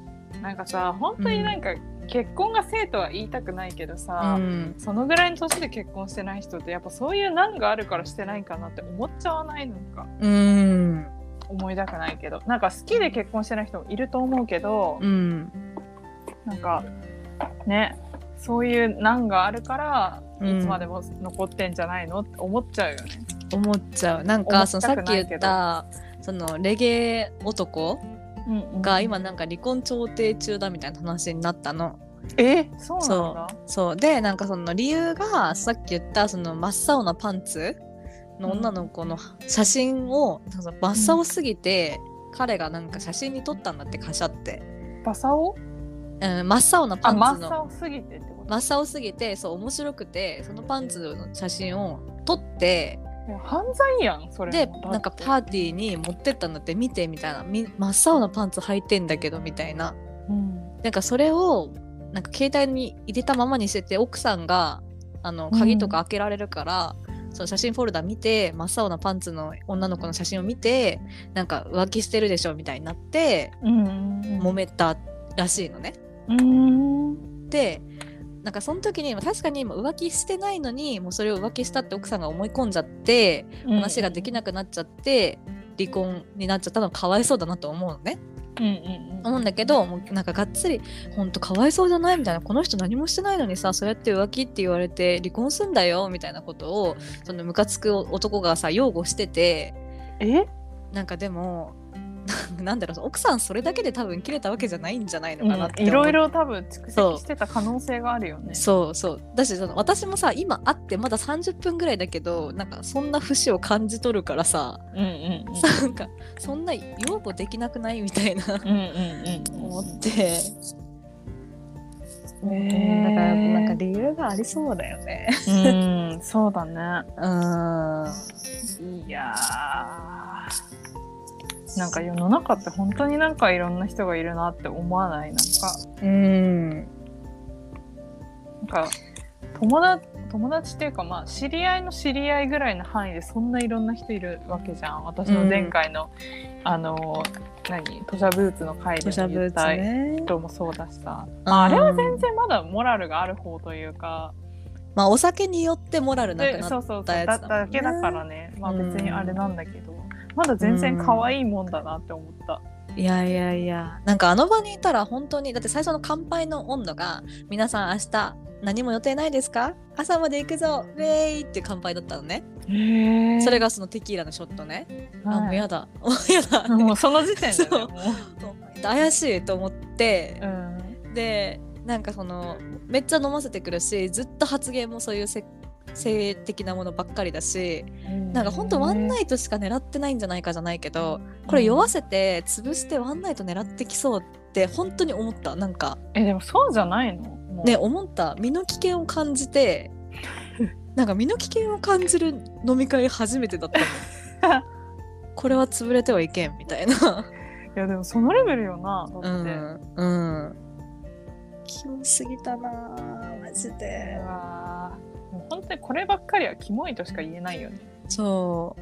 [SPEAKER 1] なんかさ本当になんか結婚が生とは言いたくないけどさ、
[SPEAKER 2] うん。
[SPEAKER 1] そのぐらいの年で結婚してない人ってやっぱそういう難があるからしてないかなって思っちゃわないのか。
[SPEAKER 2] うん。
[SPEAKER 1] 思いたくないけど。なんか好きで結婚してない人もいると思うけど、
[SPEAKER 2] うん。
[SPEAKER 1] なんかねそういう難があるから
[SPEAKER 2] うん
[SPEAKER 1] いつまでも残ってんじゃないのって思っちゃうよね。
[SPEAKER 2] 思っちゃう。なんかそのさっき言ったそのレゲエ男が今なんか離婚調停中だみたいな話になったの。
[SPEAKER 1] え？そうなんだ。
[SPEAKER 2] そう。でなんかその理由がさっき言ったその真っ青なパンツの女の子の写真をなん。か真っ青すぎて、彼がなんか写真に撮ったんだってカシャって、
[SPEAKER 1] バサオ
[SPEAKER 2] うん、真っ青なパ
[SPEAKER 1] あ
[SPEAKER 2] ンツの。
[SPEAKER 1] 真っ青すぎてってこと？
[SPEAKER 2] 真っ青すぎてそう面白くてそのパンツの写真を撮って
[SPEAKER 1] 犯罪やんそれ
[SPEAKER 2] で
[SPEAKER 1] も
[SPEAKER 2] なんかパーティーに持ってったんだって見てみたいな。み真っ青なパンツ履いてんだけどみたいな。
[SPEAKER 1] うん。
[SPEAKER 2] なんかそれをなんか携帯に入れたままにしてて奥さんがあの鍵とか開けられるから、その写真フォルダ見て真っ青なパンツの女の子の写真を見てなんか浮気してるでしょみたいになって
[SPEAKER 1] うんうん。
[SPEAKER 2] 揉めたらしいのね。
[SPEAKER 1] うん。
[SPEAKER 2] でなんかその時に確かに今浮気してないのにもうそれを浮気したって奥さんが思い込んじゃって話ができなくなっちゃって離婚になっちゃったのはかわいそうだなと思うのね。
[SPEAKER 1] うんうん
[SPEAKER 2] 思うんだけどもうなんかがっつり「ほんとかわいそうじゃない?」みたいな「この人何もしてないのにさそうやって浮気って言われて離婚すんだよ」みたいなことをそのムカつく男がさ擁護してて
[SPEAKER 1] え？
[SPEAKER 2] なんかでも なんだろう奥さんそれだけで多分切れたわけじゃないんじゃないのかなって思う
[SPEAKER 1] いろいろ多分蓄積してた可能性があるよね。
[SPEAKER 2] そうそうだし私もさ今会ってまだ30分ぐらいだけどなんかそんな節を感じ取るからさ
[SPEAKER 1] うんうんうん。
[SPEAKER 2] なんかそんな擁護できなくないみたいな
[SPEAKER 1] うんうんうん
[SPEAKER 2] 思って。だからなんか
[SPEAKER 1] ー
[SPEAKER 2] 理由がありそうだよね。
[SPEAKER 1] うん、そうだね。
[SPEAKER 2] うん。
[SPEAKER 1] いやーなんか世の中って本当になんかいろんな人がいるなって思わない？なんか。
[SPEAKER 2] うん。
[SPEAKER 1] なんか友達友達っていうかまあ知り合いの知り合いぐらいの範囲でそんないろんな人いるわけじゃん。私の前回の、あの何？吐砂ブーツの回で言った。人もそうだしさ、まあ、あれは全然まだモラルがある方というか、
[SPEAKER 2] まあお酒によってモラルなくなっ
[SPEAKER 1] でそうそうそう。
[SPEAKER 2] たや
[SPEAKER 1] だ
[SPEAKER 2] つだ
[SPEAKER 1] けだからね。まあ
[SPEAKER 2] うん
[SPEAKER 1] 別にあれなんだけど、まだ全然可愛いもんだなって思った。
[SPEAKER 2] いやいやいやなんかあの場にいたら本当にだって最初の乾杯の温度が皆さん明日何も予定ないですか？朝まで行くぞウェイって乾杯だったのね、それがそのテキーラのショットね、あもうや
[SPEAKER 1] だ。
[SPEAKER 2] だもうやだ。
[SPEAKER 1] もうその時点で、ね、
[SPEAKER 2] そう。
[SPEAKER 1] も
[SPEAKER 2] 怪しいと思って。
[SPEAKER 1] う、うん。
[SPEAKER 2] でなんかそのめっちゃ飲ませてくるしずっと発言もそういうせ性的なものばっかりだしなんかほんとワンナイトしか狙ってないんじゃないかじゃないけどこれ酔わせて潰してワンナイト狙ってきそうって本当に思ったなんか。
[SPEAKER 1] えでもそうじゃないの？
[SPEAKER 2] ね思った。身の危険を感じて なんか身の危険を感じる飲み会初めてだったの。これは潰れてはいけんみたいな。
[SPEAKER 1] いやでもそのレベルよなだって、
[SPEAKER 2] うんうん。キモすぎたなぁマジで。
[SPEAKER 1] うわ本当にこればっかりはキモいとしか言えないよね。
[SPEAKER 2] そ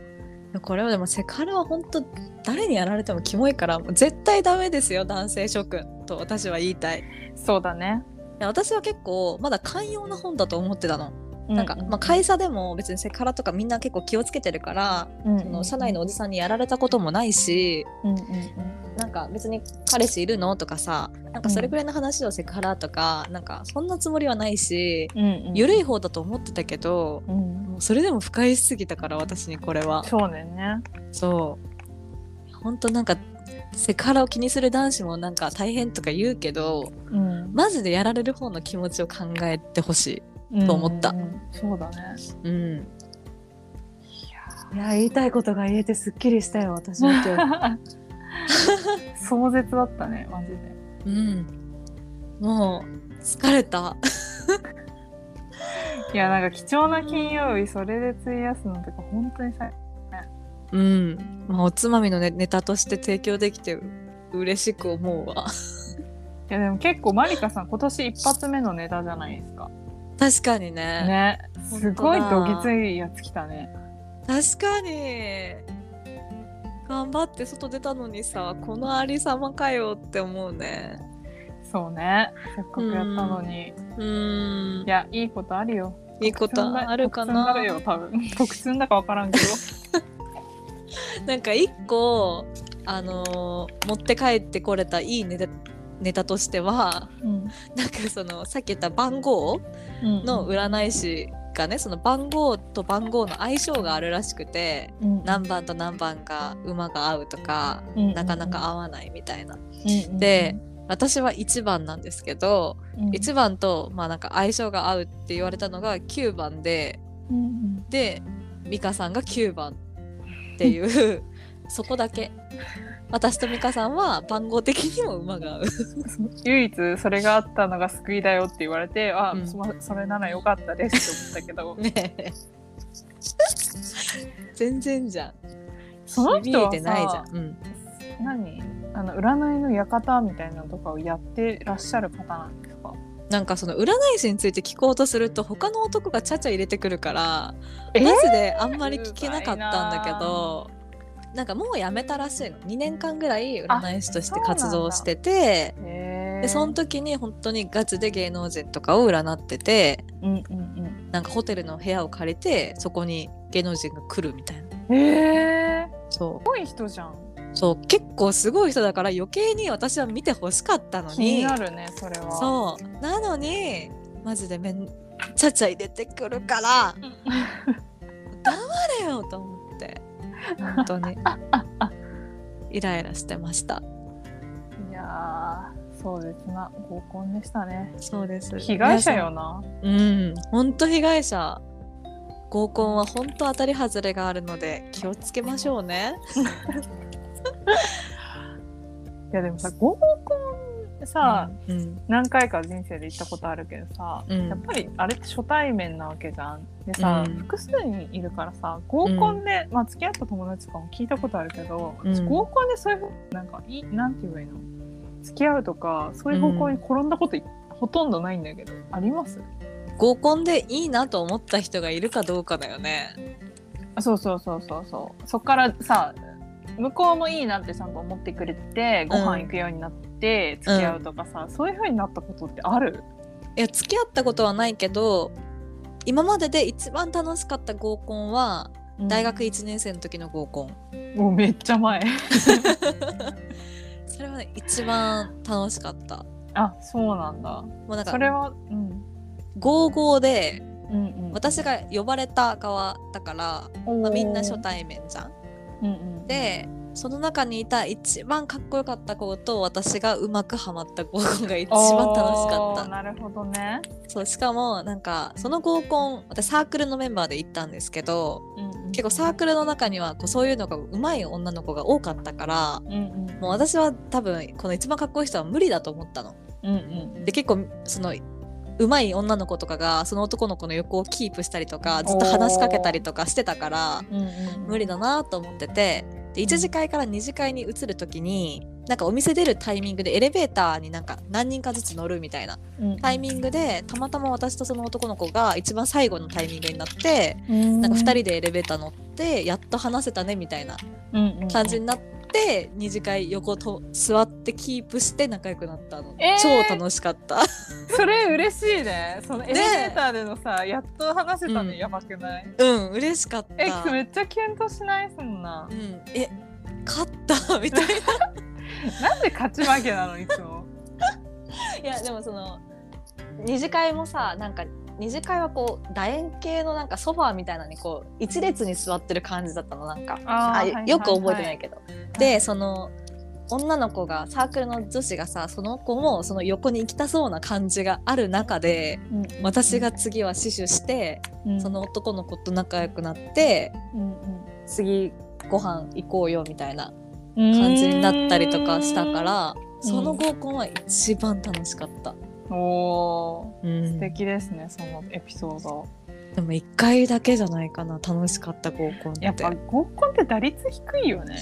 [SPEAKER 2] う。これはでもセカルは本当誰にやられてもキモいからもう絶対ダメですよ男性諸君と私は言いたい。い
[SPEAKER 1] そうだね。
[SPEAKER 2] や私は結構まだ寛容な本だと思ってたの、なんか、
[SPEAKER 1] う
[SPEAKER 2] まあ、会社でも別にセカラとかみんな結構気をつけてるから、
[SPEAKER 1] うん
[SPEAKER 2] その社内のおじさんにやられたこともないし
[SPEAKER 1] うんうん
[SPEAKER 2] なんか別に彼氏いるのとかさなんかそれぐらいの話をセクハラとか、なんかそんなつもりはないし緩い方だと思ってたけど、
[SPEAKER 1] うん。
[SPEAKER 2] もうそれでも不快しすぎたから私にこれは。
[SPEAKER 1] そうだよね。
[SPEAKER 2] そう。本当なんかセクハラを気にする男子もなんか大変とか言うけど
[SPEAKER 1] うん。
[SPEAKER 2] マジでやられる方の気持ちを考えてほしいと思った。
[SPEAKER 1] そうだね。
[SPEAKER 2] うん。いや言いたいことが言えてすっきりしたよ私は今日。
[SPEAKER 1] 壮絶だったねマジで。
[SPEAKER 2] うん。もう疲れた。
[SPEAKER 1] いやなんか貴重な金曜日それで費やすのとか本当にさ
[SPEAKER 2] うん、まあ、おつまみのネネタとして提供できて嬉しく思うわ。
[SPEAKER 1] いやでも結構マリカさん今年一発目のネタじゃないですか
[SPEAKER 2] 確かにね。
[SPEAKER 1] ね。すごいどぎついやつ来たね。
[SPEAKER 2] 確かに。頑張って外出たのにさこのありさまかよって思うね。
[SPEAKER 1] そうね。せっかくやったのに。
[SPEAKER 2] うん。
[SPEAKER 1] いやいいことあるよ。
[SPEAKER 2] いいことあるかな。
[SPEAKER 1] 特よ多分。特訓だか分からんけど。
[SPEAKER 2] なんか一個あのー持って帰ってこれたいいネタネタとしては
[SPEAKER 1] うん。
[SPEAKER 2] なんかそのさっき言った番号の占い師がねその番号と番号の相性があるらしくて
[SPEAKER 1] うん。
[SPEAKER 2] 何番と何番が馬が合うとか
[SPEAKER 1] うん。
[SPEAKER 2] なかなか合わないみたいな。
[SPEAKER 1] うん。
[SPEAKER 2] で私は1番なんですけど
[SPEAKER 1] うん。
[SPEAKER 2] 1番とまあなんか相性が合うって言われたのが9番で
[SPEAKER 1] うんうん。
[SPEAKER 2] で美香さんが9番っていう そこだけ私と美香さんは番号的にも馬が合う。
[SPEAKER 1] 唯一それがあったのが救いだよって言われてあ、
[SPEAKER 2] うん。
[SPEAKER 1] そそれならよかったですって思ったけど。
[SPEAKER 2] ねえ。全然じゃん。
[SPEAKER 1] その人は
[SPEAKER 2] てないじゃ
[SPEAKER 1] さ
[SPEAKER 2] ん、うん、
[SPEAKER 1] 何？あの占いの館みたいなのとかをやってらっしゃる方なんですか？
[SPEAKER 2] なんかその占い師について聞こうとすると他の男がちゃちゃ入れてくるから
[SPEAKER 1] え
[SPEAKER 2] マジであんまり聞けなかったんだけどなんかもうやめたらしいの。2年間ぐらい占い師として活動してて
[SPEAKER 1] へ
[SPEAKER 2] でその時に本当にガチで芸能人とかを占ってて
[SPEAKER 1] うんうん
[SPEAKER 2] なんかホテルの部屋を借りてそこに芸能人が来るみたいな。
[SPEAKER 1] うんへえ
[SPEAKER 2] そ
[SPEAKER 1] すごい人じゃん。
[SPEAKER 2] うそう。結構すごい人だから余計に私は見てほしかったの
[SPEAKER 1] 気に
[SPEAKER 2] に
[SPEAKER 1] なるねそれは。
[SPEAKER 2] そう。なのにマジでめんちゃちゃ入れてくるから。黙れよと思って本当に。イライラしてました。
[SPEAKER 1] いやーそうですな。合コンでしたね。
[SPEAKER 2] そうです。
[SPEAKER 1] 被害者よな。
[SPEAKER 2] うん本当被害者。合コンは本当当たり外れがあるので気をつけましょうね。
[SPEAKER 1] いやでもさ合コンさ、
[SPEAKER 2] うん。
[SPEAKER 1] 何回か人生で行ったことあるけどさ、
[SPEAKER 2] うん。
[SPEAKER 1] やっぱりあれって初対面なわけじゃん。でさ、
[SPEAKER 2] うん。
[SPEAKER 1] 複数人いるからさ合コンで、まあ付き合った友達とかも聞いたことあるけど、
[SPEAKER 2] うん。
[SPEAKER 1] 合コンでそういうふうになんかいなんて言えばいいの？付き合うとかそういう方向に転んだことい、ほとんどないんだけどあります？
[SPEAKER 2] 合コンでいいなと思った人がいるかどうかだよね。
[SPEAKER 1] あそうそうそうそうそう。そっからさ向こうもいいなってちゃんと思ってくれてご飯行くようになって付き合うとかさ、そういうふうになったことってある？
[SPEAKER 2] いや付き合ったことはないけど今までで一番楽しかった合コンは大学1年生の時の合コン、
[SPEAKER 1] もうめっちゃ前。
[SPEAKER 2] それはね一番楽しかった。
[SPEAKER 1] あそうなんだ。
[SPEAKER 2] もうなんか
[SPEAKER 1] それはうん。
[SPEAKER 2] 55で
[SPEAKER 1] うんうん。
[SPEAKER 2] 私が呼ばれた側だから、まあ、みんな初対面じゃん。
[SPEAKER 1] うんうん。
[SPEAKER 2] でその中にいた一番かっこよかった子と私がうまくハマった合コンが一番楽しかった。
[SPEAKER 1] なるほどね、
[SPEAKER 2] そうしかもなんかその合コン私サークルのメンバーで行ったんですけど結構サークルの中にはこうそういうのがうまい女の子が多かったから
[SPEAKER 1] うんうん
[SPEAKER 2] もう私は多分この一番かっこいい人は無理だと思ったの。
[SPEAKER 1] うんうん
[SPEAKER 2] で結構そのうまい女の子とかがその男の子の横をキープしたりとかずっと話しかけたりとかしてたから
[SPEAKER 1] うんうん
[SPEAKER 2] 無理だなと思っててで1次会から2次会に移る時になんかお店出るタイミングでエレベーターになんか何人かずつ乗るみたいな
[SPEAKER 1] うん
[SPEAKER 2] タイミングでたまたま私とその男の子が一番最後のタイミングになって
[SPEAKER 1] うん。
[SPEAKER 2] なんか2人でエレベーター乗ってやっと話せたねみたいな感じになって2次会横と座ってキープして仲良くなったの、
[SPEAKER 1] えー。
[SPEAKER 2] 超楽しかった。
[SPEAKER 1] それ嬉しいね。そのエレベーターでのさやっと話せた
[SPEAKER 2] うん。
[SPEAKER 1] ねやばくない？
[SPEAKER 2] うん嬉しかった。
[SPEAKER 1] えめっちゃキュンとしない？そんな。
[SPEAKER 2] うん、え勝った？みたいな。
[SPEAKER 1] なんで勝ち負けなの？いつも。
[SPEAKER 2] いやでもその二次会もさなんか二次会はこう楕円形のなんかソファーみたいなのにこう一列に座ってる感じだったのなんか。あよく覚えてないけど。でその女の子がサークルの女子がさその子もその横に行きたそうな感じがある中で私が次は死守して、
[SPEAKER 1] うん。
[SPEAKER 2] その男の子と仲良くなって
[SPEAKER 1] うん
[SPEAKER 2] 次ご飯行こうよみたいな
[SPEAKER 1] うん。
[SPEAKER 2] 感じになったりとかしたからその合コンは一番楽しかった。
[SPEAKER 1] おー
[SPEAKER 2] うん。
[SPEAKER 1] 素敵ですねそのエピソード。
[SPEAKER 2] でも1回だけじゃないかな楽しかった合コンって。
[SPEAKER 1] やっぱ合コンって打率低いよね。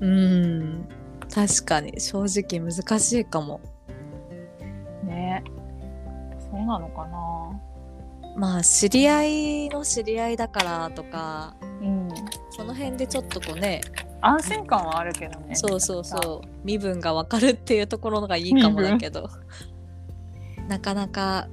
[SPEAKER 2] うん。確かに正直難しいかも。
[SPEAKER 1] ね。そうなのかな。
[SPEAKER 2] まあ知り合いの知り合いだからとか
[SPEAKER 1] うん。
[SPEAKER 2] その辺でちょっとこうね
[SPEAKER 1] 安心感はあるけどね。
[SPEAKER 2] そうそうそう。身分がわかるっていうところがいいかもだけどなかなか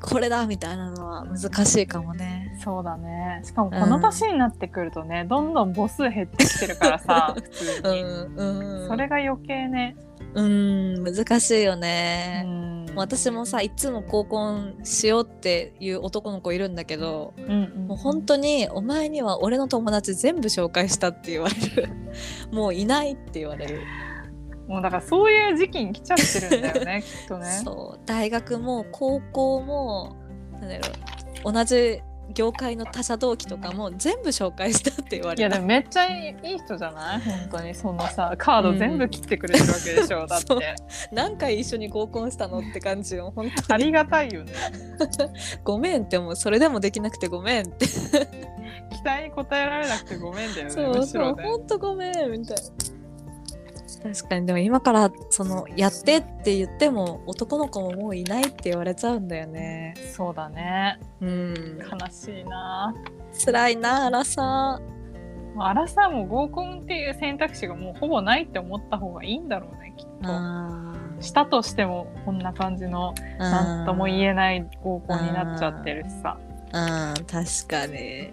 [SPEAKER 2] これだみたいなのは難しいかもね。
[SPEAKER 1] そうだね。しかもこの年になってくるとね、どんどん母数減ってきてるからさ 普通
[SPEAKER 2] う
[SPEAKER 1] に、
[SPEAKER 2] んうん。
[SPEAKER 1] それが余計ね。
[SPEAKER 2] うん難しいよ
[SPEAKER 1] う
[SPEAKER 2] ね、
[SPEAKER 1] ん
[SPEAKER 2] 私もさいつも合コンしようっていう男の子いるんだけど
[SPEAKER 1] うんうん。
[SPEAKER 2] もう本当にお前には俺の友達全部紹介したって言われる。もういないって言われる、
[SPEAKER 1] もうだからそういう時期に来ちゃってるんだよね きっとね。
[SPEAKER 2] そう大学も高校もなんだろう同じ業界の他社同期とかも全部紹介したって言われた。
[SPEAKER 1] いやでもめっちゃいい人じゃない？本当にそのさカード全部切ってくれてるわけでしょ、だって。
[SPEAKER 2] 何回一緒に合コンしたのって感じよ本当に。
[SPEAKER 1] ありがたいよね。
[SPEAKER 2] ごめんってもうそれでもできなくてごめんって。
[SPEAKER 1] 期待に応えられなくてごめんだよね
[SPEAKER 2] そうそう
[SPEAKER 1] ろね。
[SPEAKER 2] 本当ごめんみたいな確かに。でも今からそのやってって言っても男の子ももういないって言われちゃうんだよね。
[SPEAKER 1] そうだね。
[SPEAKER 2] うん。
[SPEAKER 1] 悲しいな。
[SPEAKER 2] 辛いなあらさ
[SPEAKER 1] まあアラサーも合コンっていう選択肢がもうほぼないって思った方がいいんだろうねきっと。
[SPEAKER 2] あ
[SPEAKER 1] したとしてもこんな感じの
[SPEAKER 2] ー
[SPEAKER 1] なんとも言えない合コンになっちゃってるしさ。
[SPEAKER 2] うん確かに。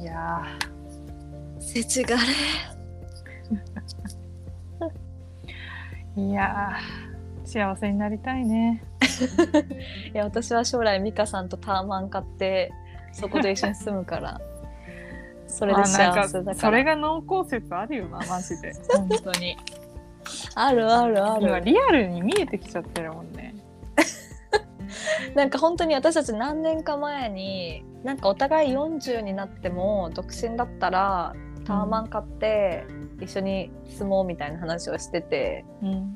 [SPEAKER 1] いや
[SPEAKER 2] せちがれ。
[SPEAKER 1] ーいやー幸せになりたいね。
[SPEAKER 2] いや私は将来美香さんとタワマン買ってそこで一緒に住むから。それで幸せだから。
[SPEAKER 1] それが濃厚説あるよなマジで。本当に。
[SPEAKER 2] あるあるあ
[SPEAKER 1] 今
[SPEAKER 2] る
[SPEAKER 1] リアルに見えてきちゃってるもんね。
[SPEAKER 2] なんか本当に私たち何年か前になんかお互い40になっても独身だったらタワマン買って一緒に住もうみたいな話をしてて、
[SPEAKER 1] うん。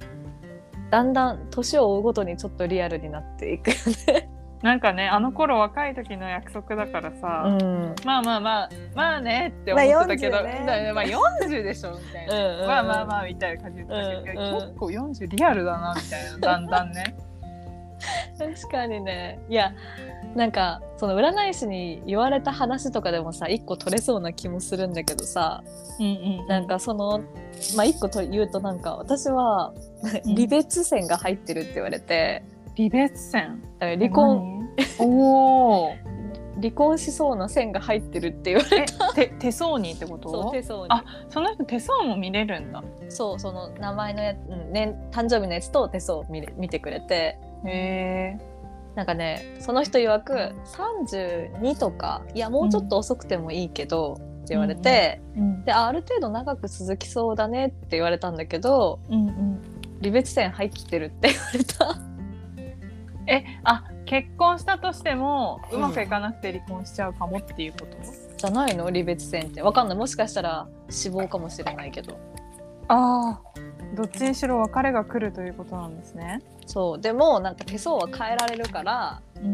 [SPEAKER 2] だんだん年を追うごとにちょっとリアルになっていくよね。
[SPEAKER 1] なんかねあの頃若い時の約束だからさ、
[SPEAKER 2] ん、
[SPEAKER 1] まあまあまあまあねって思ってたけど、
[SPEAKER 2] まあ40ね。
[SPEAKER 1] まあ40でしょみたいな、
[SPEAKER 2] うんうん。
[SPEAKER 1] まあまあまあみたいな感じで
[SPEAKER 2] うん
[SPEAKER 1] 結構40リアルだなみたいなだんだんね
[SPEAKER 2] 確かにね。いやなんかその占い師に言われた話とかでもさ一個取れそうな気もするんだけどさ
[SPEAKER 1] うんうん
[SPEAKER 2] なんかそのまあ一個と言うとなんか私は
[SPEAKER 1] うん。
[SPEAKER 2] 離別線が入ってるって言われて、
[SPEAKER 1] 離別線。
[SPEAKER 2] 離婚。
[SPEAKER 1] 何？おお
[SPEAKER 2] 離婚しそうな線が入ってるって言われ
[SPEAKER 1] え手手相にってこと？
[SPEAKER 2] そう手相に。
[SPEAKER 1] あその人手相も見れるんだ。
[SPEAKER 2] そうその名前のや、うんね、誕生日のやつと手相を見れ見てくれて
[SPEAKER 1] へえ
[SPEAKER 2] なんかねその人曰く32とかいやもうちょっと遅くてもいいけど、って言われて、
[SPEAKER 1] うん
[SPEAKER 2] であある程度長く続きそうだねって言われたんだけど
[SPEAKER 1] うんうん。
[SPEAKER 2] 離別線入ってるって言われた。
[SPEAKER 1] えあ結婚したとしてもうまくいかなくて離婚しちゃうかもっていうこと、
[SPEAKER 2] じゃないの？離別線って。わかんない。もしかしたら死亡かもしれないけど。
[SPEAKER 1] ああどっちにしろ別れが来るということなんですね。
[SPEAKER 2] そうでもなんか手相は変えられるから
[SPEAKER 1] うんう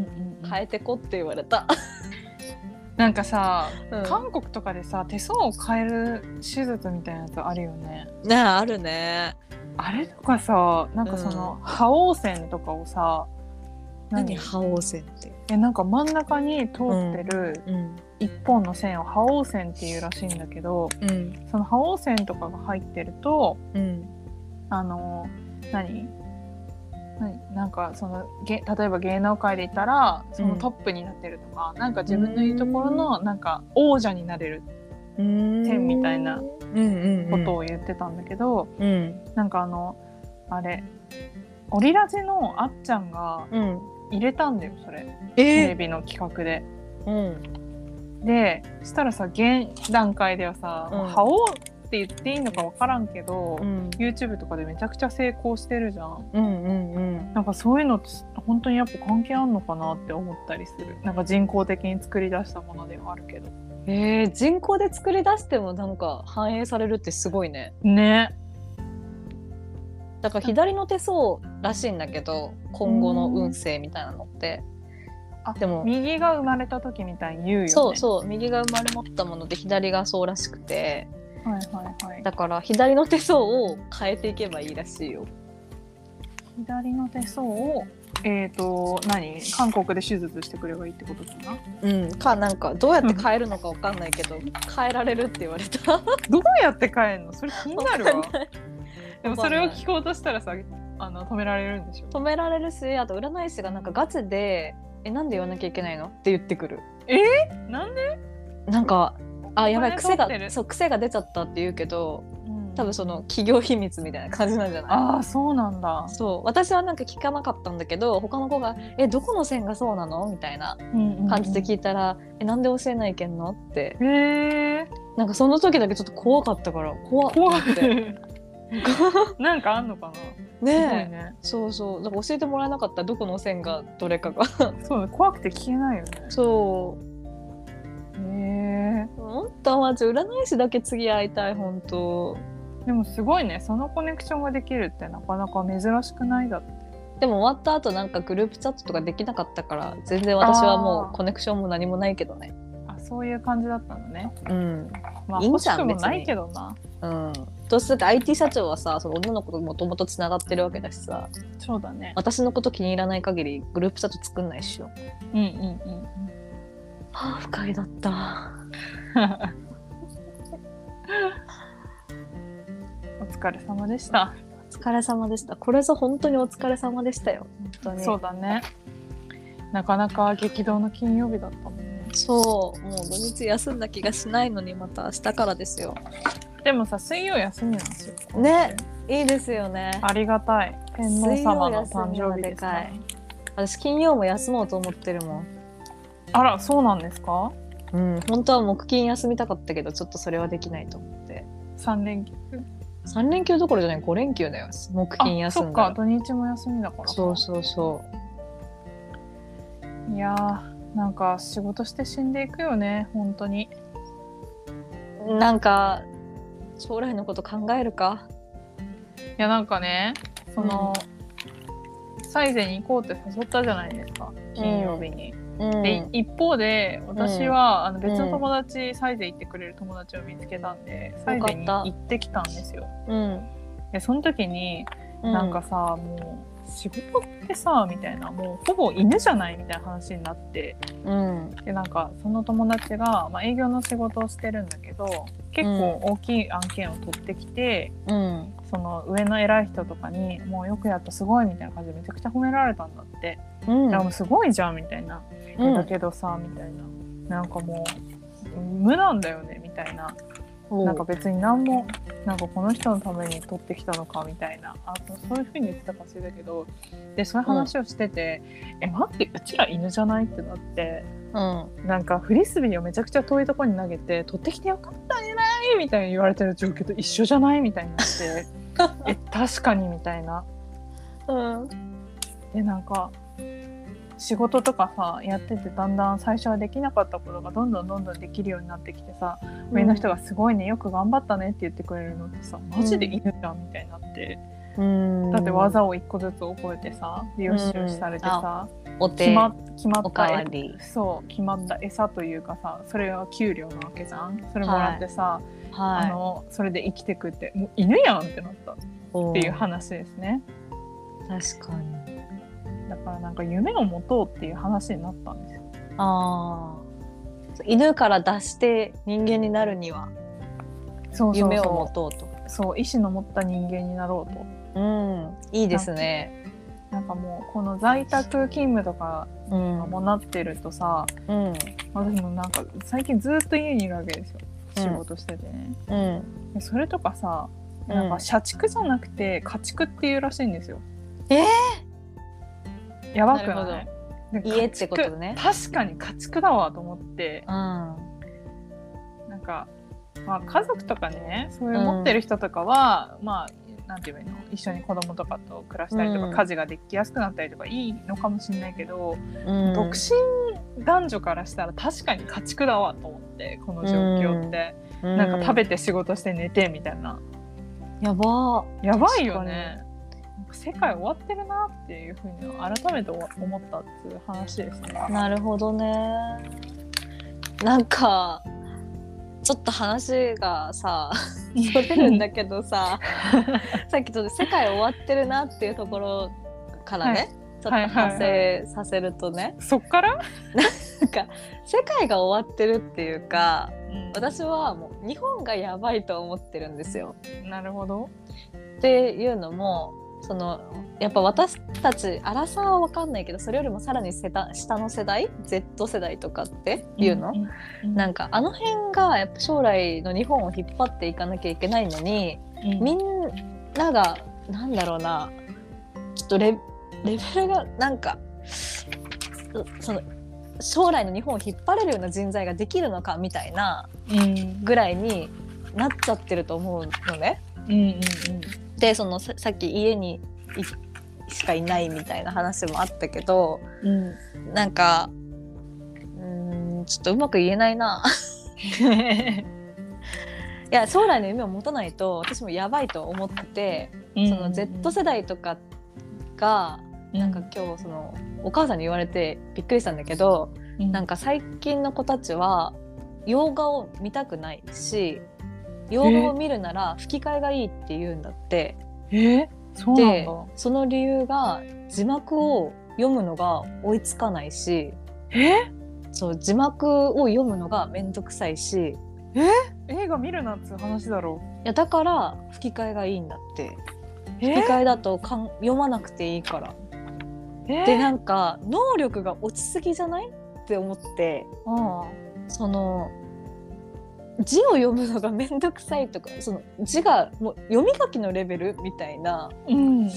[SPEAKER 1] ん
[SPEAKER 2] 変えてこって言われた、
[SPEAKER 1] なんかさ、
[SPEAKER 2] うん。
[SPEAKER 1] 韓国とかでさ手相を変える手術みたいなやつあるよね。
[SPEAKER 2] ねあるね。
[SPEAKER 1] あれとかさなんかその、覇王線とかをさ
[SPEAKER 2] 何？覇王線って。
[SPEAKER 1] えなんか真ん中に通ってる
[SPEAKER 2] うん。
[SPEAKER 1] 一本の線を覇王線っていうらしいんだけど
[SPEAKER 2] うん。
[SPEAKER 1] その覇王線とかが入ってると
[SPEAKER 2] うん。
[SPEAKER 1] あの何何？なんかそのげ例えば芸能界で言ったらそのトップになってるとか、なんか自分のいいところのなんか王者になれる
[SPEAKER 2] 線
[SPEAKER 1] みたいな
[SPEAKER 2] うんうん
[SPEAKER 1] ことを言ってたんだけど、
[SPEAKER 2] うん。
[SPEAKER 1] なんかあのあれオリラジのあっちゃんが
[SPEAKER 2] うん。
[SPEAKER 1] 入れたんだよそれ。テレ
[SPEAKER 2] え
[SPEAKER 1] ビの企画で。
[SPEAKER 2] うん。
[SPEAKER 1] でしたらさ現段階ではさ、
[SPEAKER 2] うん。
[SPEAKER 1] 覇王って言っていいのか分からんけど、
[SPEAKER 2] うん。
[SPEAKER 1] YouTube とかでめちゃくちゃ成功してるじゃん。
[SPEAKER 2] うんうんうん。
[SPEAKER 1] なんかそういうのって本当にやっぱ関係あんのかなって思ったりする。なんか人工的に作り出したものではあるけど。
[SPEAKER 2] えー、人工で作り出してもなんか反映されるってすごいね。
[SPEAKER 1] ね。
[SPEAKER 2] だから左の手相らしいんだけど今後の運勢みたいなのって。
[SPEAKER 1] あ
[SPEAKER 2] でも
[SPEAKER 1] 右が生まれた時みたいに言うよね。
[SPEAKER 2] そうそう。右が生まれ持ったもので左がそうらしくて
[SPEAKER 1] はいはいはい。
[SPEAKER 2] だから左の手相を変えていけばいいらしいよ。
[SPEAKER 1] 左の手相をえっ、と何？韓国で手術してくればいいってことかな？
[SPEAKER 2] うん。かなんかどうやって変えるのかわかんないけど変えられるって言われた。
[SPEAKER 1] どうやって変えんの？それ気になるわ。でもそれを聞こうとしたらさあの止められるんでしょ？
[SPEAKER 2] 止められるしあと占い師がなんかガチで「えなんで言わなきゃいけないの?」って言ってくる。
[SPEAKER 1] なんで、
[SPEAKER 2] なんかあやばい癖がそう癖が出ちゃったって言うけど
[SPEAKER 1] うん。
[SPEAKER 2] 多分その企業秘密みたいな感じなんじゃない？
[SPEAKER 1] ああそうなんだ、
[SPEAKER 2] そう。私はなんか聞かなかったんだけど他の子が「えどこの線がそうなの?」みたいな感じで聞いたら「えなんで教えないけんの?」って。
[SPEAKER 1] いへえ
[SPEAKER 2] なんかその時だけちょっと怖かったから怖っ
[SPEAKER 1] 怖
[SPEAKER 2] って。
[SPEAKER 1] い。なんかあんのかな？
[SPEAKER 2] ねえ。
[SPEAKER 1] ね。
[SPEAKER 2] そうそう。だから教えてもらえなかったどこの線がどれかが。
[SPEAKER 1] そうね怖くて聞けないよね。
[SPEAKER 2] そう
[SPEAKER 1] へえ
[SPEAKER 2] もっとマジ占い師だけ次会いたい本当。
[SPEAKER 1] でもすごいね。そのコネクションができるってなかなか珍しくないだって。
[SPEAKER 2] でも終わった後なんかグループチャットとかできなかったから全然私はもうコネクションも何もないけどね。
[SPEAKER 1] あそういう感じだったのね。
[SPEAKER 2] うん。
[SPEAKER 1] まあ
[SPEAKER 2] いいんじゃん
[SPEAKER 1] もないけどな。
[SPEAKER 2] うん。どうせだって IT 社長はさその女の子ともともとつながってるわけだしさ。
[SPEAKER 1] そうだね。
[SPEAKER 2] 私のこと気に入らない限りグループチャット作んないっしょ。
[SPEAKER 1] うんうんうん
[SPEAKER 2] はあ不快だった。
[SPEAKER 1] お疲れ様でした。
[SPEAKER 2] お疲れ様でした。これぞ本当にお疲れ様でしたよ。本当に。
[SPEAKER 1] そうだね。なかなか激動の金曜日だったもんね。
[SPEAKER 2] そう。もう土日休んだ気がしないのにまた明日からですよ。
[SPEAKER 1] でもさ水曜休みなんですよ。
[SPEAKER 2] ね。いいですよね。
[SPEAKER 1] ありがたい。天皇様の誕生日です
[SPEAKER 2] 水曜休みはでか
[SPEAKER 1] ね。
[SPEAKER 2] い私金曜も休もうと思ってるもん
[SPEAKER 1] あらそうなんですか？
[SPEAKER 2] うん本当は木金休みたかったけどちょっとそれはできないと思って。
[SPEAKER 1] 三連休
[SPEAKER 2] ？3連休どころじゃない5連休だよ。木金
[SPEAKER 1] あそっ
[SPEAKER 2] 休んだ
[SPEAKER 1] から土日も休みだから
[SPEAKER 2] そうそうそ
[SPEAKER 1] いやーなんか仕事して死んでいくよね本当に。
[SPEAKER 2] うなんか将来のこと考えるか？
[SPEAKER 1] いやなんかねその、サイゼに行こうって誘ったじゃないですか金曜日に、
[SPEAKER 2] うん
[SPEAKER 1] で一方で私は、あの別の友達、サイゼ行ってくれる友達を見つけたんでサイゼに行ってきたんですよ。
[SPEAKER 2] うん。
[SPEAKER 1] でその時になんかさ、もう仕事ってさみたいなもうほぼ犬じゃないみたいな話になって
[SPEAKER 2] うん。
[SPEAKER 1] でなんかその友達が、まあ、営業の仕事をしてるんだけど結構大きい案件を取ってきて、
[SPEAKER 2] うん。
[SPEAKER 1] その上の偉い人とかに「もうよくやったすごい」みたいな感じでめちゃくちゃ褒められたんだって「
[SPEAKER 2] うん。
[SPEAKER 1] もうすごいじゃん」みたいな「
[SPEAKER 2] うん。
[SPEAKER 1] だけどさ」みたいな。なんかもう無なんだよねみたいな。なんか別に何もなんかこの人のために取ってきたのかみたいな。あそういうふうに言ってたか忘れたけど。でそういう話をしてて「え待ってうちら犬じゃない?」ってなって。
[SPEAKER 2] うん。
[SPEAKER 1] なんかフリスビーをめちゃくちゃ遠いところに投げて「取ってきてよかったねない」みたいに言われてる状況と一緒じゃない？みたいになって「え確かに」みたいな。
[SPEAKER 2] うん。
[SPEAKER 1] でなんか仕事とかさやっててだんだん最初はできなかったことがどんどんどんどんできるようになってきてさ上の人が「すごいねよく頑張ったね」って言ってくれるのってさマジで犬じゃんみたいになって、
[SPEAKER 2] うん。
[SPEAKER 1] だって技を一個ずつ覚えてさでよしよしされてさ、
[SPEAKER 2] お手
[SPEAKER 1] 決ま決まったそう決まった餌というかさそれは給料なわけじゃん。それもらってさ、あ
[SPEAKER 2] は
[SPEAKER 1] のそれで生きてくってもう犬やんってなったっ
[SPEAKER 2] い
[SPEAKER 1] ていう話ですね。
[SPEAKER 2] 確かに
[SPEAKER 1] だからなんか夢を持とうっていう話になったんですよ。
[SPEAKER 2] ああ犬から脱して人間になるには。夢を持とうと。
[SPEAKER 1] そう意志の持った人間になろうと。
[SPEAKER 2] うん。いいですね。
[SPEAKER 1] なんかもうこの在宅勤務とか
[SPEAKER 2] うん。
[SPEAKER 1] もなってるとさ、
[SPEAKER 2] うん。
[SPEAKER 1] 私もなんか最近ずっと家にいるわけですよ。
[SPEAKER 2] うん。
[SPEAKER 1] 仕事しててね、
[SPEAKER 2] うん。
[SPEAKER 1] でそれとかさ
[SPEAKER 2] うん。
[SPEAKER 1] なんか社畜じゃなくて家畜っていうらしいんですよ。
[SPEAKER 2] え
[SPEAKER 1] やばく
[SPEAKER 2] な
[SPEAKER 1] い？で
[SPEAKER 2] 家ってことね。
[SPEAKER 1] 確かに家畜だわと思って。
[SPEAKER 2] うん。
[SPEAKER 1] なんかまあ、家族とかねそういう持ってる人とかは、まあなんていうの？一緒に子供とかと暮らしたりとか、
[SPEAKER 2] うん。
[SPEAKER 1] 家事ができやすくなったりとかいいのかもしれないけど、
[SPEAKER 2] うん。
[SPEAKER 1] 独身男女からしたら確かに家畜だわと思ってこの状況って、なんか食べて仕事して寝てみたいな。
[SPEAKER 2] やば。
[SPEAKER 1] やばいよね世界終わってるなっていうふうに改めて思ったっていう話ですね。
[SPEAKER 2] なるほどねなんかちょっと話がさ それるんだけどささっきちょっと世界終わってるなっていうところからね、
[SPEAKER 1] はい
[SPEAKER 2] ちょっと派生させるとね、
[SPEAKER 1] そっから、
[SPEAKER 2] なんか世界が終わってるっていうか
[SPEAKER 1] うん
[SPEAKER 2] 私はもう日本がやばいと思ってるんですよ。
[SPEAKER 1] なるほど。
[SPEAKER 2] っていうのもそのやっぱ私たちアラサーは分かんないけどそれよりもさらに世代下の世代 Z 世代とかっていうの、
[SPEAKER 1] んうん
[SPEAKER 2] なんかあの辺がやっぱ将来の日本を引っ張っていかなきゃいけないのに
[SPEAKER 1] うん。
[SPEAKER 2] みんながなんだろうなちょっとレレベルがなんかそその将来の日本を引っ張れるような人材ができるのかみたいな
[SPEAKER 1] うん。
[SPEAKER 2] ぐらいになっちゃってると思うのね。
[SPEAKER 1] うんうん
[SPEAKER 2] でそのささっき家にいしかいないみたいな話もあったけど
[SPEAKER 1] うん。
[SPEAKER 2] なんかうーんちょっとうまく言えないな。いや将来の夢を持たないと私もやばいと思ってて、
[SPEAKER 1] うん。
[SPEAKER 2] その Z 世代とかがなんか今日そのお母さんに言われてびっくりしたんだけど、なんか最近の子たちは洋画を見たくないし洋画を見るなら吹き替えがいいって言うんだって。
[SPEAKER 1] えそうなん
[SPEAKER 2] で
[SPEAKER 1] だ
[SPEAKER 2] その理由が字幕を読むのが追いつかないし。
[SPEAKER 1] え？
[SPEAKER 2] そう字幕を読むのがめんどくさいし。
[SPEAKER 1] 映画見るなっつう話だろ
[SPEAKER 2] いやだから吹き替えがいいんだって。
[SPEAKER 1] え？
[SPEAKER 2] 吹き替えだとかん読まなくていいから。
[SPEAKER 1] え？
[SPEAKER 2] でなんか能力が落ちすぎじゃない？って思って。
[SPEAKER 1] うん。
[SPEAKER 2] その字を読むのがめんどくさいとかその字がもう読み書きのレベルみたいな
[SPEAKER 1] うん。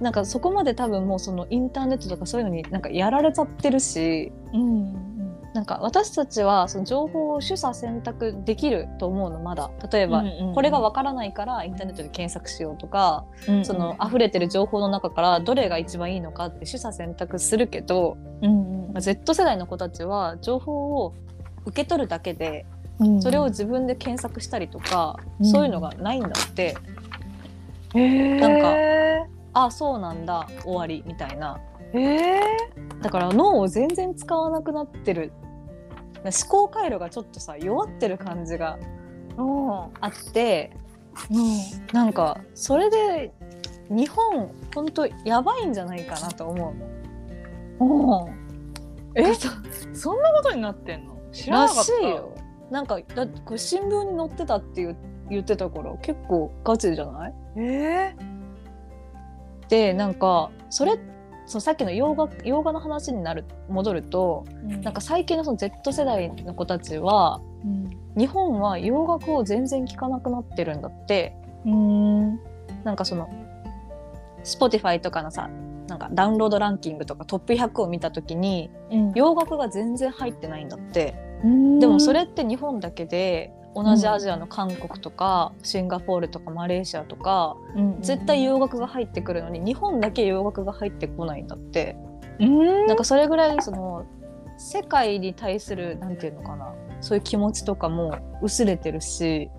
[SPEAKER 2] なんかそこまで多分もうそのインターネットとかそういうのになんかやられちゃってるし
[SPEAKER 1] うん。
[SPEAKER 2] なんか私たちはその情報を取捨選択できると思うのまだ。例えば、これがわからないからインターネットで検索しようとか、
[SPEAKER 1] うん
[SPEAKER 2] その溢れてる情報の中からどれが一番いいのかって取捨選択するけど、
[SPEAKER 1] うん
[SPEAKER 2] まあ Z 世代の子たちは情報を受け取るだけで
[SPEAKER 1] うん
[SPEAKER 2] それを自分で検索したりとか、
[SPEAKER 1] うん。
[SPEAKER 2] そういうのがないんだって。
[SPEAKER 1] えー、
[SPEAKER 2] なんかあそうなんだ終わりみたいな。
[SPEAKER 1] え
[SPEAKER 2] だから脳を全然使わなくなってる。思考回路がちょっとさ弱ってる感じが
[SPEAKER 1] ー、うん。
[SPEAKER 2] あって
[SPEAKER 1] うん。
[SPEAKER 2] なんかそれで日本ほんとやばいんじゃないかなと思うの。
[SPEAKER 1] うん。え？そんなことになってんの？知らな
[SPEAKER 2] ら
[SPEAKER 1] かった。
[SPEAKER 2] しいよ。なんかだこれ新聞に載ってたって言う言ってたから結構ガチじゃない？
[SPEAKER 1] え
[SPEAKER 2] でなんかそれそうさっきの洋画洋画の話になる戻ると
[SPEAKER 1] ー、
[SPEAKER 2] なんか最近のその Z 世代の子たちは
[SPEAKER 1] うん。
[SPEAKER 2] 日本は洋楽を全然聴かなくなってるんだって。
[SPEAKER 1] うん。
[SPEAKER 2] なんかその Spotify とかのさなんかダウンロードランキングとかトップ100を見た時に
[SPEAKER 1] うん。
[SPEAKER 2] 洋楽が全然入ってないんだって。
[SPEAKER 1] うん
[SPEAKER 2] でもそれって日本だけで同じアジアの韓国とか、シンガポールとかマレーシアとか
[SPEAKER 1] うん
[SPEAKER 2] 絶対洋楽が入ってくるのに日本だけ洋楽が入ってこないんだって。
[SPEAKER 1] うん。
[SPEAKER 2] なんかそれぐらいその世界に対するなんていうのかなそういう気持ちとかも薄れてるし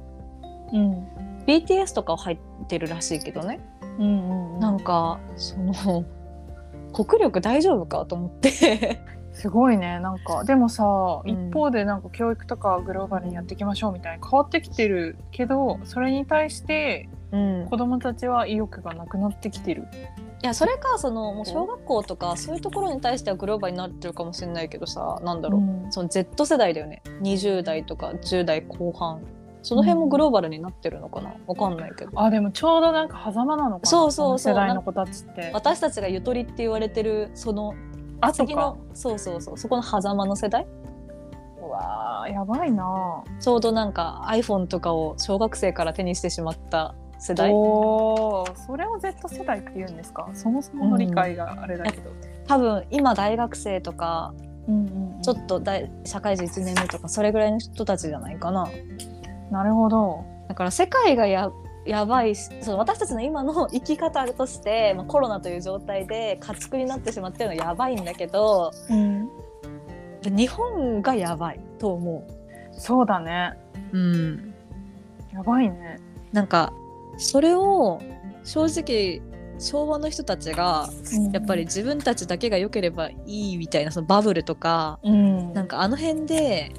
[SPEAKER 1] うん、
[SPEAKER 2] BTS とかは入ってるらしいけどね。
[SPEAKER 1] うんうん。
[SPEAKER 2] なんかその国力大丈夫かと思って
[SPEAKER 1] すごいね。なんかでもさ、
[SPEAKER 2] うん。
[SPEAKER 1] 一方でなんか教育とかグローバルにやっていきましょうみたいに変わってきてるけどそれに対して
[SPEAKER 2] うん。
[SPEAKER 1] 子供たちは意欲がなくなってきてる。
[SPEAKER 2] いやそれかそのもう小学校とかそういうところに対してはグローバルになってるかもしれないけどさなんだろう、
[SPEAKER 1] うん。
[SPEAKER 2] その Z 世代だよね。20代とか10代後半。その辺もグローバルになってるのかな？わかんないけど。
[SPEAKER 1] あでもちょうどなんか狭間なのかな？
[SPEAKER 2] そうそうそう。
[SPEAKER 1] の世代の子たちって。
[SPEAKER 2] 私たちがゆとりって言われてるその
[SPEAKER 1] あ
[SPEAKER 2] 次のそうそうそう。そこの狭間の世代？
[SPEAKER 1] うわーやばいな。
[SPEAKER 2] ちょうどなんか iPhone とかを小学生から手にしてしまった世代？
[SPEAKER 1] おーそれを Z 世代って言うんですか？そもそもの理解があれだけど。
[SPEAKER 2] 多分今大学生とか
[SPEAKER 1] うんうんうん。
[SPEAKER 2] ちょっと大社会人1年目とかそれぐらいの人たちじゃないかな。
[SPEAKER 1] なるほど。
[SPEAKER 2] だから世界がややばいしその私たちの今の生き方として、まあ、コロナという状態で家畜になってしまってるのはやばいんだけど
[SPEAKER 1] うん。
[SPEAKER 2] 日本がやばいと思
[SPEAKER 1] そうだね。
[SPEAKER 2] う。うん、
[SPEAKER 1] やばいね。
[SPEAKER 2] なんかそれを正直昭和の人たちがやっぱり自分たちだけが良ければいいみたいなそのバブルとか
[SPEAKER 1] うん。
[SPEAKER 2] なんかあの辺で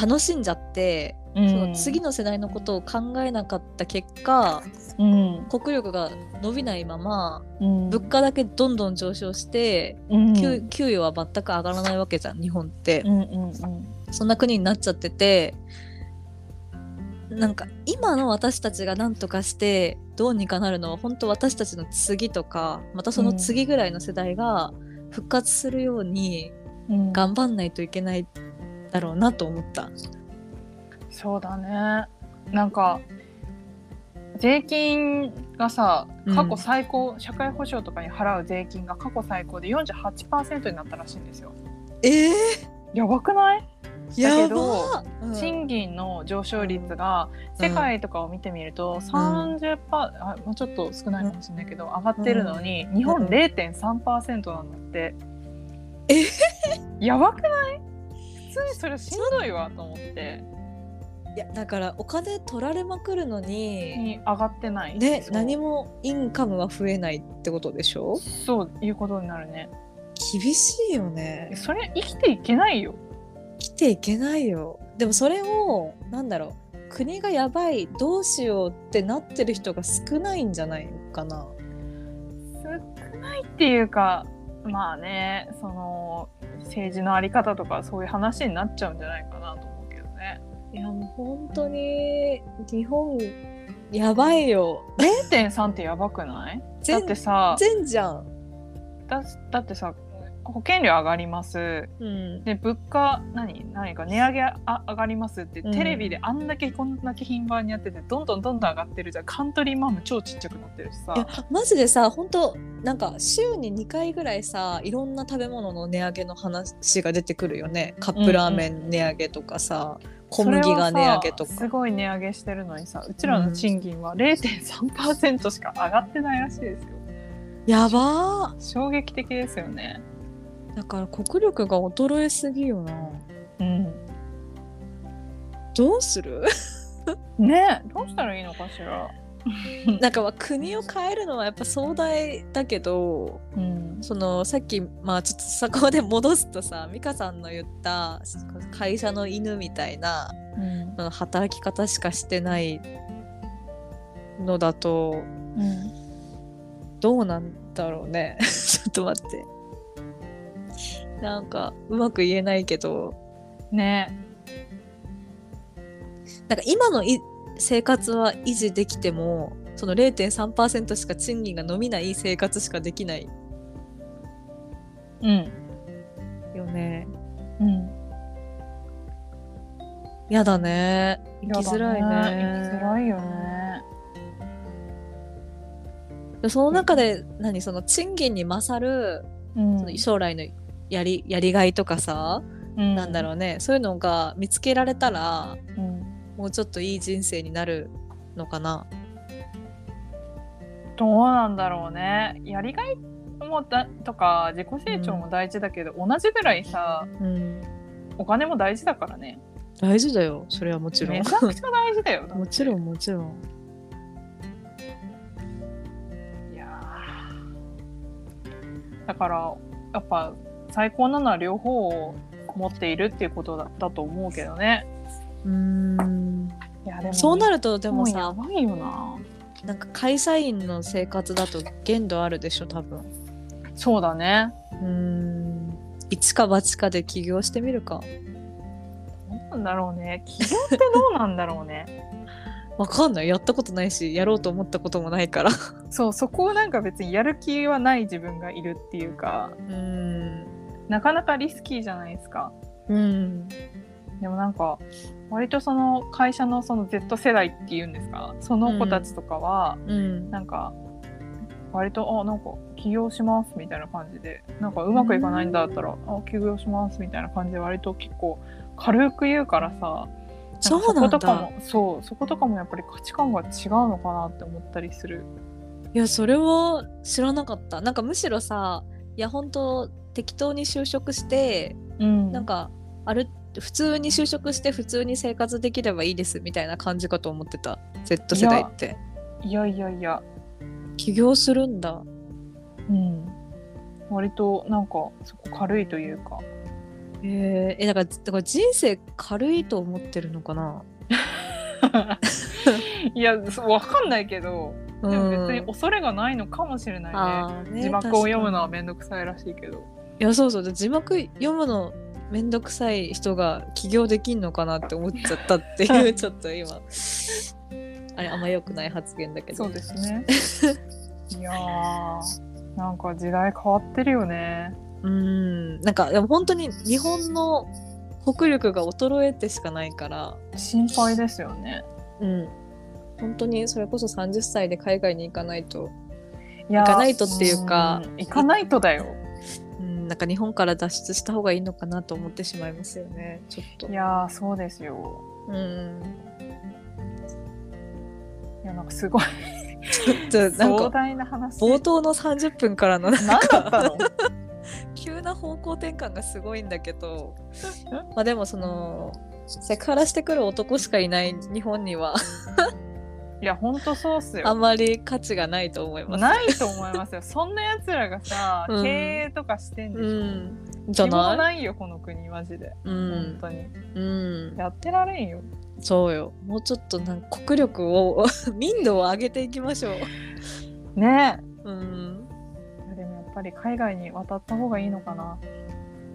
[SPEAKER 2] 楽しんじゃって、
[SPEAKER 1] うん。
[SPEAKER 2] その次の世代のことを考えなかった結果
[SPEAKER 1] うん。
[SPEAKER 2] 国力が伸びないまま
[SPEAKER 1] うん。
[SPEAKER 2] 物価だけどんどん上昇して、
[SPEAKER 1] うん。
[SPEAKER 2] 給給与は全く上がらないわけじゃん日本って、
[SPEAKER 1] うんうんうん。
[SPEAKER 2] そんな国になっちゃっててなんか今の私たちが何とかしてどうにかなるのは本当私たちの次とかまたその次ぐらいの世代が復活するように
[SPEAKER 1] うん。
[SPEAKER 2] 頑張んないといけないだろうなと思った。
[SPEAKER 1] そうだね。なんか税金がさ
[SPEAKER 2] うん。
[SPEAKER 1] 過去最高、社会保障とかに払う税金が過去最高で48%になったらしいんですよ。
[SPEAKER 2] えー、
[SPEAKER 1] やばくない？だけど
[SPEAKER 2] ばうん。
[SPEAKER 1] 賃金の上昇率が世界とかを見てみると30%、あもうちょっと少ないかもしれないけど上がってるのに、日本
[SPEAKER 2] うん
[SPEAKER 1] 0.3%なんだって。
[SPEAKER 2] え
[SPEAKER 1] やばくない？にそれしんどいわと思って。
[SPEAKER 2] いやだからお金取られまくるのに、
[SPEAKER 1] に上がってない。
[SPEAKER 2] ね
[SPEAKER 1] そう。
[SPEAKER 2] 何もインカムは増えないってことでしょ？
[SPEAKER 1] そういうことになるね。
[SPEAKER 2] 厳しいよね。
[SPEAKER 1] それ生きていけないよ。
[SPEAKER 2] 来ていけないよ。でもそれをなんだろう。国がやばいどうしようってなってる人が少ないんじゃないかな。
[SPEAKER 1] 少ないっていうかまあねその政治のあり方とかそういう話になっちゃうんじゃないかなと思うけどね。
[SPEAKER 2] いやもう本当に日本やばいよ。
[SPEAKER 1] 0.3ってやばくない？だ
[SPEAKER 2] 全
[SPEAKER 1] ってさ
[SPEAKER 2] 全じゃん、
[SPEAKER 1] だだってさ保険料上がります。
[SPEAKER 2] うん、
[SPEAKER 1] で物価何何か値上げあ上がりますって、
[SPEAKER 2] うん。
[SPEAKER 1] テレビであんだけこんだけ頻繁にやっててどんどんどんどん上がってるじゃん。カントリーマーム超ちっちゃくなってるしさ。
[SPEAKER 2] いやマジでさ本当なんか週に2回ぐらいさいろんな食べ物の値上げの話が出てくるよね。カップラーメン値上げとかさ、小麦が値上げとか。
[SPEAKER 1] すごい値上げしてるのにさうちらの賃金は0.3%しか上がってないらしいですよ。
[SPEAKER 2] やば
[SPEAKER 1] 衝撃的ですよね。
[SPEAKER 2] ーだから国力が衰えすぎよな。
[SPEAKER 1] うん。
[SPEAKER 2] どうする？
[SPEAKER 1] ねどうしたらいいのかしら。
[SPEAKER 2] なんかまあ国を変えるのはやっぱ壮大だけど
[SPEAKER 1] うん。
[SPEAKER 2] そのさっきまあちょっとそこで戻すとさ美香さんの言った会社の犬みたいな
[SPEAKER 1] うん。
[SPEAKER 2] 働き方しかしてないのだと
[SPEAKER 1] うん。
[SPEAKER 2] どうなんだろうね。ちょっと待ってなんかうまく言えないけど。
[SPEAKER 1] ね。
[SPEAKER 2] なんか今のい生活は維持できてもその0.3%しか賃金が伸びない生活しかできない。
[SPEAKER 1] うん。
[SPEAKER 2] よね。
[SPEAKER 1] うん。
[SPEAKER 2] やだね。生きづらいね。
[SPEAKER 1] 生きづらいよね。
[SPEAKER 2] でその中で何その賃金に勝る
[SPEAKER 1] うん。
[SPEAKER 2] その将来のやりやりがいとかさ、
[SPEAKER 1] うん。
[SPEAKER 2] なんだろうね。そういうのが見つけられたら
[SPEAKER 1] うん。
[SPEAKER 2] もうちょっといい人生になるのかな。
[SPEAKER 1] どうなんだろうね。やりがいもだとか自己成長も大事だけど、同じぐらいさ
[SPEAKER 2] うん。
[SPEAKER 1] お金も大事だからね。
[SPEAKER 2] 大事だよ。それはもちろん。
[SPEAKER 1] めちゃくちゃ大事だよだ
[SPEAKER 2] もちろんもちろん。
[SPEAKER 1] いやー。だからやっぱ最高なのは両方を持っているっていうことだだと思うけどね。
[SPEAKER 2] うん。
[SPEAKER 1] いやでも
[SPEAKER 2] そうなるとで
[SPEAKER 1] で
[SPEAKER 2] もさ
[SPEAKER 1] もやばいよな。
[SPEAKER 2] なんか会社員の生活だと限度あるでしょ多分。
[SPEAKER 1] そうだね。
[SPEAKER 2] うん。一か八かで起業してみるか。
[SPEAKER 1] どうなんだろうね。起業ってどうなんだろうね。
[SPEAKER 2] わかんない。やったことないしやろうと思ったこともないから。
[SPEAKER 1] そうそこをなんか別にやる気はない自分がいるっていうか。
[SPEAKER 2] うん
[SPEAKER 1] なかなかリスキーじゃないですか。
[SPEAKER 2] うん。
[SPEAKER 1] でもなんか割とその会社のその Z 世代っていうんですか。その子たちとかは、
[SPEAKER 2] うん。
[SPEAKER 1] なんか割と「あなんか起業します」みたいな感じでなんかうまくいかないんだったら「あ起業します」みたいな感じで割と結構軽く言うからさ
[SPEAKER 2] そうなんだ。
[SPEAKER 1] そことかもそうそことかもやっぱり価値観が違うのかなって思ったりする。
[SPEAKER 2] いやそれは知らなかった。なんかむしろさいや本当適当に就職して
[SPEAKER 1] うん。
[SPEAKER 2] なんかある普通に就職して普通に生活できればいいですみたいな感じかと思ってた。Z 世代って。
[SPEAKER 1] いやいやいや。
[SPEAKER 2] 起業するんだ。
[SPEAKER 1] うん。割となんかそこ軽いというか。
[SPEAKER 2] えー、えだからだから人生軽いと思ってるのかな、
[SPEAKER 1] いやわかんないけど
[SPEAKER 2] うん、
[SPEAKER 1] でも別に恐れがないのかもしれないね。字幕を読むのは
[SPEAKER 2] 確か
[SPEAKER 1] めんどくさいらしいけど。
[SPEAKER 2] にいやそうそう。で字幕読むのめんどくさい人が起業できんのかなって思っちゃったっていう ちょっと今。あれあんま良くない発言だけど。
[SPEAKER 1] そうですね。いやーなんか時代変わってるよね。
[SPEAKER 2] うん。なんかでも本当に日本の国力が衰えてしかないから。
[SPEAKER 1] 心配ですよね。
[SPEAKER 2] うん。本当にそれこそ30歳で海外に行かないと、行かないとっていうか。
[SPEAKER 1] ん。行かないとだよ。
[SPEAKER 2] うん、なんか日本から脱出した方がいいのかなと思ってしまいますよね。ちょっと。
[SPEAKER 1] いやーそうですよ。
[SPEAKER 2] うん
[SPEAKER 1] いやなんかすごい。
[SPEAKER 2] ちょっとなん
[SPEAKER 1] 壮
[SPEAKER 2] か
[SPEAKER 1] 大な話。
[SPEAKER 2] 冒頭の30分からのなん
[SPEAKER 1] 何
[SPEAKER 2] か
[SPEAKER 1] だったの？
[SPEAKER 2] 急な方向転換がすごいんだけど。まあでもそのセクハラしてくる男しかいない日本にはい
[SPEAKER 1] やほんとそうっすよ。
[SPEAKER 2] あまり価値がないと思います。
[SPEAKER 1] ないと思いますよ。そんなやつらがさ、
[SPEAKER 2] うん。
[SPEAKER 1] 経営とかしてんでしょ、
[SPEAKER 2] うん、じゃない？
[SPEAKER 1] ないよこの国マジで、
[SPEAKER 2] う
[SPEAKER 1] 本
[SPEAKER 2] ん、
[SPEAKER 1] 当に。
[SPEAKER 2] うん、
[SPEAKER 1] やってられんよ。
[SPEAKER 2] そうよ。もうちょっとなんか国力を 民度を上げていきましょう。
[SPEAKER 1] ね。
[SPEAKER 2] うん、
[SPEAKER 1] えでもやっぱり海外に渡った方がいいのかな。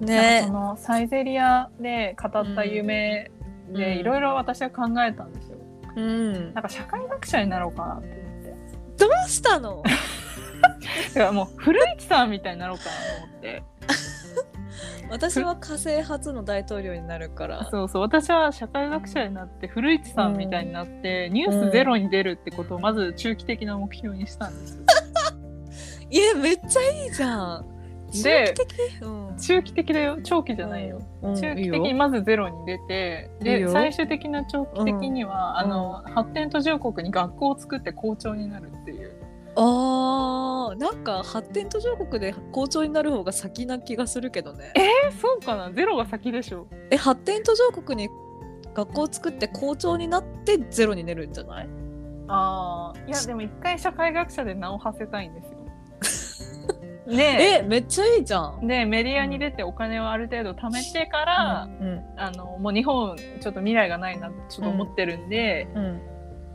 [SPEAKER 2] ね。
[SPEAKER 1] そのサイゼリアで語った夢
[SPEAKER 2] うん。
[SPEAKER 1] でいろいろ私は考えたんですよ、
[SPEAKER 2] うん。
[SPEAKER 1] なんか社会学者になろうかなって思って
[SPEAKER 2] どうしたの？
[SPEAKER 1] だからもう古市さんみたいになろうかなと思って
[SPEAKER 2] 私は火星初の大統領になるから。
[SPEAKER 1] そうそう私は社会学者になって古市さんみたいになって、ニュースゼロに出るってことをまず中期的な目標にしたんですよ
[SPEAKER 2] いやめっちゃいいじゃん。
[SPEAKER 1] で
[SPEAKER 2] 中期的？うん。
[SPEAKER 1] 中期的だよ。長期じゃないよ、
[SPEAKER 2] うん。
[SPEAKER 1] 中期的にまずゼロに出て
[SPEAKER 2] いいよ。
[SPEAKER 1] で最終的な長期的には、
[SPEAKER 2] うん。
[SPEAKER 1] あの発展途上国に学校を作って校長になるっていう。
[SPEAKER 2] あーなんか発展途上国で校長になる方が先な気がするけどね。
[SPEAKER 1] えそうかな？ゼロが先でしょ。
[SPEAKER 2] え発展途上国に学校を作って校長になってゼロになるんじゃない？
[SPEAKER 1] あーいやでも一回社会学者で名を馳せたいんですよで
[SPEAKER 2] え。めっちゃいいじゃん。
[SPEAKER 1] でメディアに出てお金をある程度貯めてから、
[SPEAKER 2] うん
[SPEAKER 1] あのもう日本ちょっと未来がないなってちょっと思ってるんで、
[SPEAKER 2] うん。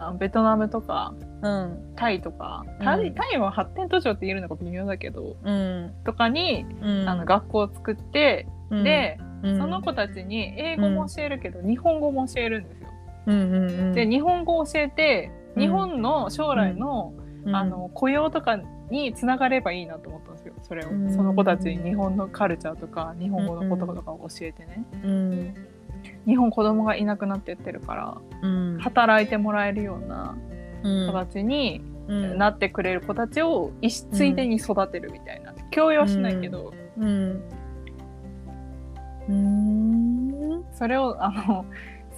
[SPEAKER 1] あのベトナムとか
[SPEAKER 2] うん。
[SPEAKER 1] タイとか
[SPEAKER 2] うん。
[SPEAKER 1] タイ,、タイは発展途上って言えるのか微妙だけど
[SPEAKER 2] うん。
[SPEAKER 1] とかに、
[SPEAKER 2] うん。
[SPEAKER 1] あの学校を作って、
[SPEAKER 2] うん。
[SPEAKER 1] で、
[SPEAKER 2] うん。
[SPEAKER 1] その子たちに英語も教えるけど、日本語も教えるんですよ。
[SPEAKER 2] うんうんうん。
[SPEAKER 1] で日本語を教えて
[SPEAKER 2] うん。
[SPEAKER 1] 日本の将来の,、
[SPEAKER 2] うん。
[SPEAKER 1] あの雇用とかにつながればいいなと思ったんですよ。それを、
[SPEAKER 2] うん。
[SPEAKER 1] その子たちに日本のカルチャーとか日本語の言葉とかを教えてね、
[SPEAKER 2] うん。
[SPEAKER 1] 日本子供がいなくなってってるから
[SPEAKER 2] うん。
[SPEAKER 1] 働いてもらえるような
[SPEAKER 2] うん。
[SPEAKER 1] 子たちに
[SPEAKER 2] うん。
[SPEAKER 1] なってくれる子たちを一ついでに育てるみたいな、教養はしないけど、
[SPEAKER 2] うん。うん。
[SPEAKER 1] それをあの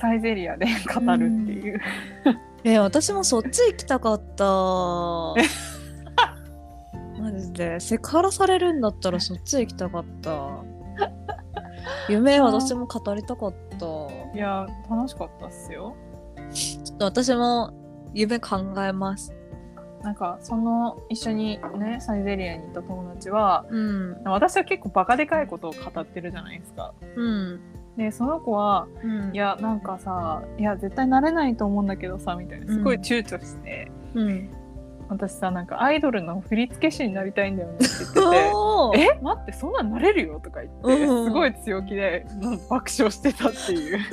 [SPEAKER 1] サイゼリアで語るっていう、
[SPEAKER 2] え私もそっち行きたかった。マ ジでセクハラされるんだったらそっち行きたかった。夢私も語りたかった。
[SPEAKER 1] いや楽しかったっすよ。
[SPEAKER 2] ちょっと私も夢考えます。
[SPEAKER 1] なんかその一緒にねサイゼリアにいた友達は
[SPEAKER 2] うん。
[SPEAKER 1] 私は結構バカでかいことを語ってるじゃないですか。
[SPEAKER 2] うん。
[SPEAKER 1] でその子は
[SPEAKER 2] うん。
[SPEAKER 1] いやなんかさいや絶対なれないと思うんだけどさみたいなすごい躊躇して、
[SPEAKER 2] うん
[SPEAKER 1] 私さなんかアイドルの振付師になりたいんだよねって言ってて え待ってそんなんなれるよとか言って、
[SPEAKER 2] うん
[SPEAKER 1] すごい強気でうん爆笑してたっていう。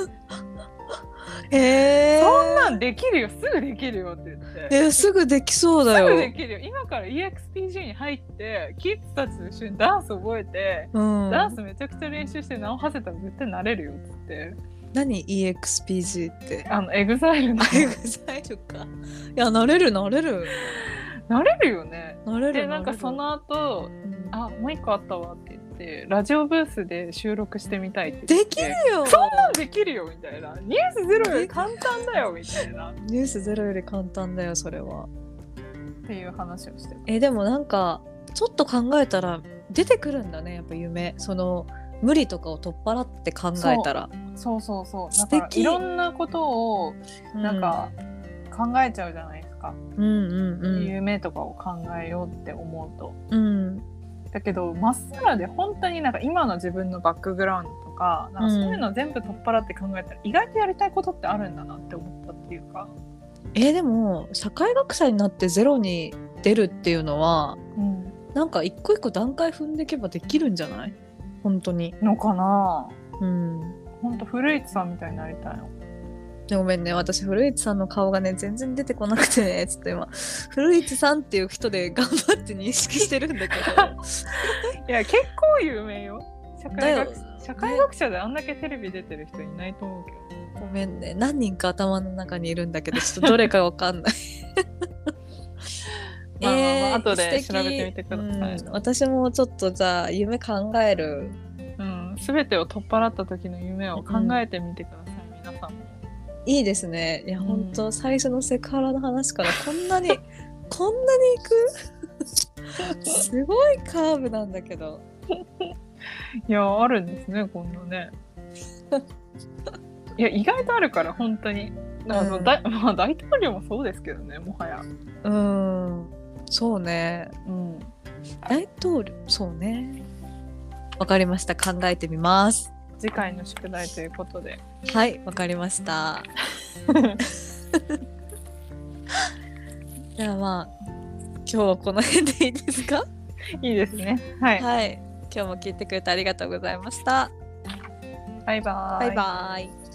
[SPEAKER 2] へえ
[SPEAKER 1] そんなんできるよすぐできるよって言って。
[SPEAKER 2] えすぐできそうだ
[SPEAKER 1] すぐ
[SPEAKER 2] よ
[SPEAKER 1] できるよ。今から EXPG に入ってキッズたちと一緒にダンス覚えて、
[SPEAKER 2] うん。
[SPEAKER 1] ダンスめちゃくちゃ練習して名を馳せたら絶対なれるよっつって
[SPEAKER 2] 何？EXPG って？
[SPEAKER 1] あの EXILE の。
[SPEAKER 2] エグザイルか。いやなれるなれる。
[SPEAKER 1] なれるよね。
[SPEAKER 2] なれる
[SPEAKER 1] でなんかその後
[SPEAKER 2] うん。
[SPEAKER 1] あもう一個あったわって言ってラジオブースで収録してみたいって
[SPEAKER 2] できるよ。
[SPEAKER 1] そんなんできるよみたいな。ニュースゼロより簡単だよみたいな。っ
[SPEAKER 2] ニュースゼロより簡単だよそれは。
[SPEAKER 1] ていう話をしてた。
[SPEAKER 2] えでもなんかちょっと考えたら出てくるんだねやっぱ夢。その無理とかを取っ払って考えたら。
[SPEAKER 1] そうそうそう。だ
[SPEAKER 2] 素
[SPEAKER 1] から
[SPEAKER 2] 敵
[SPEAKER 1] いろんなことをなんか考えちゃうじゃないですか、
[SPEAKER 2] うんうんうん。
[SPEAKER 1] 夢とかを考えようって思うと。
[SPEAKER 2] うん。
[SPEAKER 1] だけどまっさらで本当になんか今の自分のバックグラウンドとかなんかそういうの全部取っ払って考えたら、意外とやりたいことってあるんだなって思ったっていうか、
[SPEAKER 2] えでも社会学者になってゼロに出るっていうのは
[SPEAKER 1] うん、
[SPEAKER 2] なんか一個一個段階踏んでいけばできるんじゃない？本当に。
[SPEAKER 1] のかな？
[SPEAKER 2] うん。
[SPEAKER 1] 本当古市さんみたいになりたいの。
[SPEAKER 2] でごめんね。私古市さんの顔がね全然出てこなくてね。ちょっと今古市さんっていう人で頑張って認識してるんだけど。
[SPEAKER 1] いや結構有名よ。社会学社会学者であんだけテレビ出てる人いないと思うけど、
[SPEAKER 2] ごめんね。何人か頭の中にいるんだけどちょっとどれかわかんない
[SPEAKER 1] まあ
[SPEAKER 2] えー
[SPEAKER 1] 後で調べてみてください。
[SPEAKER 2] うん。私もちょっとじゃあ夢考える。
[SPEAKER 1] うん、全てを取っ払った時の夢を考えてみてください、皆さんも。
[SPEAKER 2] いいですね。いや、
[SPEAKER 1] うん。
[SPEAKER 2] 本当最初のセクハラの話からこんなに こんなにいく？すごいカーブなんだけど。
[SPEAKER 1] いやあるんですねこんなね。いや意外とあるから本当に。あの、
[SPEAKER 2] うん。
[SPEAKER 1] だまあ大統領もそうですけどねもはや、
[SPEAKER 2] うんそうね。
[SPEAKER 1] うん、
[SPEAKER 2] 大統領そうね。わかりました。考えてみます。
[SPEAKER 1] 次回の宿題ということで。
[SPEAKER 2] はいわかりました。ではまあ今日はこの辺でいいですか？
[SPEAKER 1] いいですね。はい、
[SPEAKER 2] はい。今日も聞いてくれてありがとうございました。
[SPEAKER 1] バイバーイ。
[SPEAKER 2] バイバイ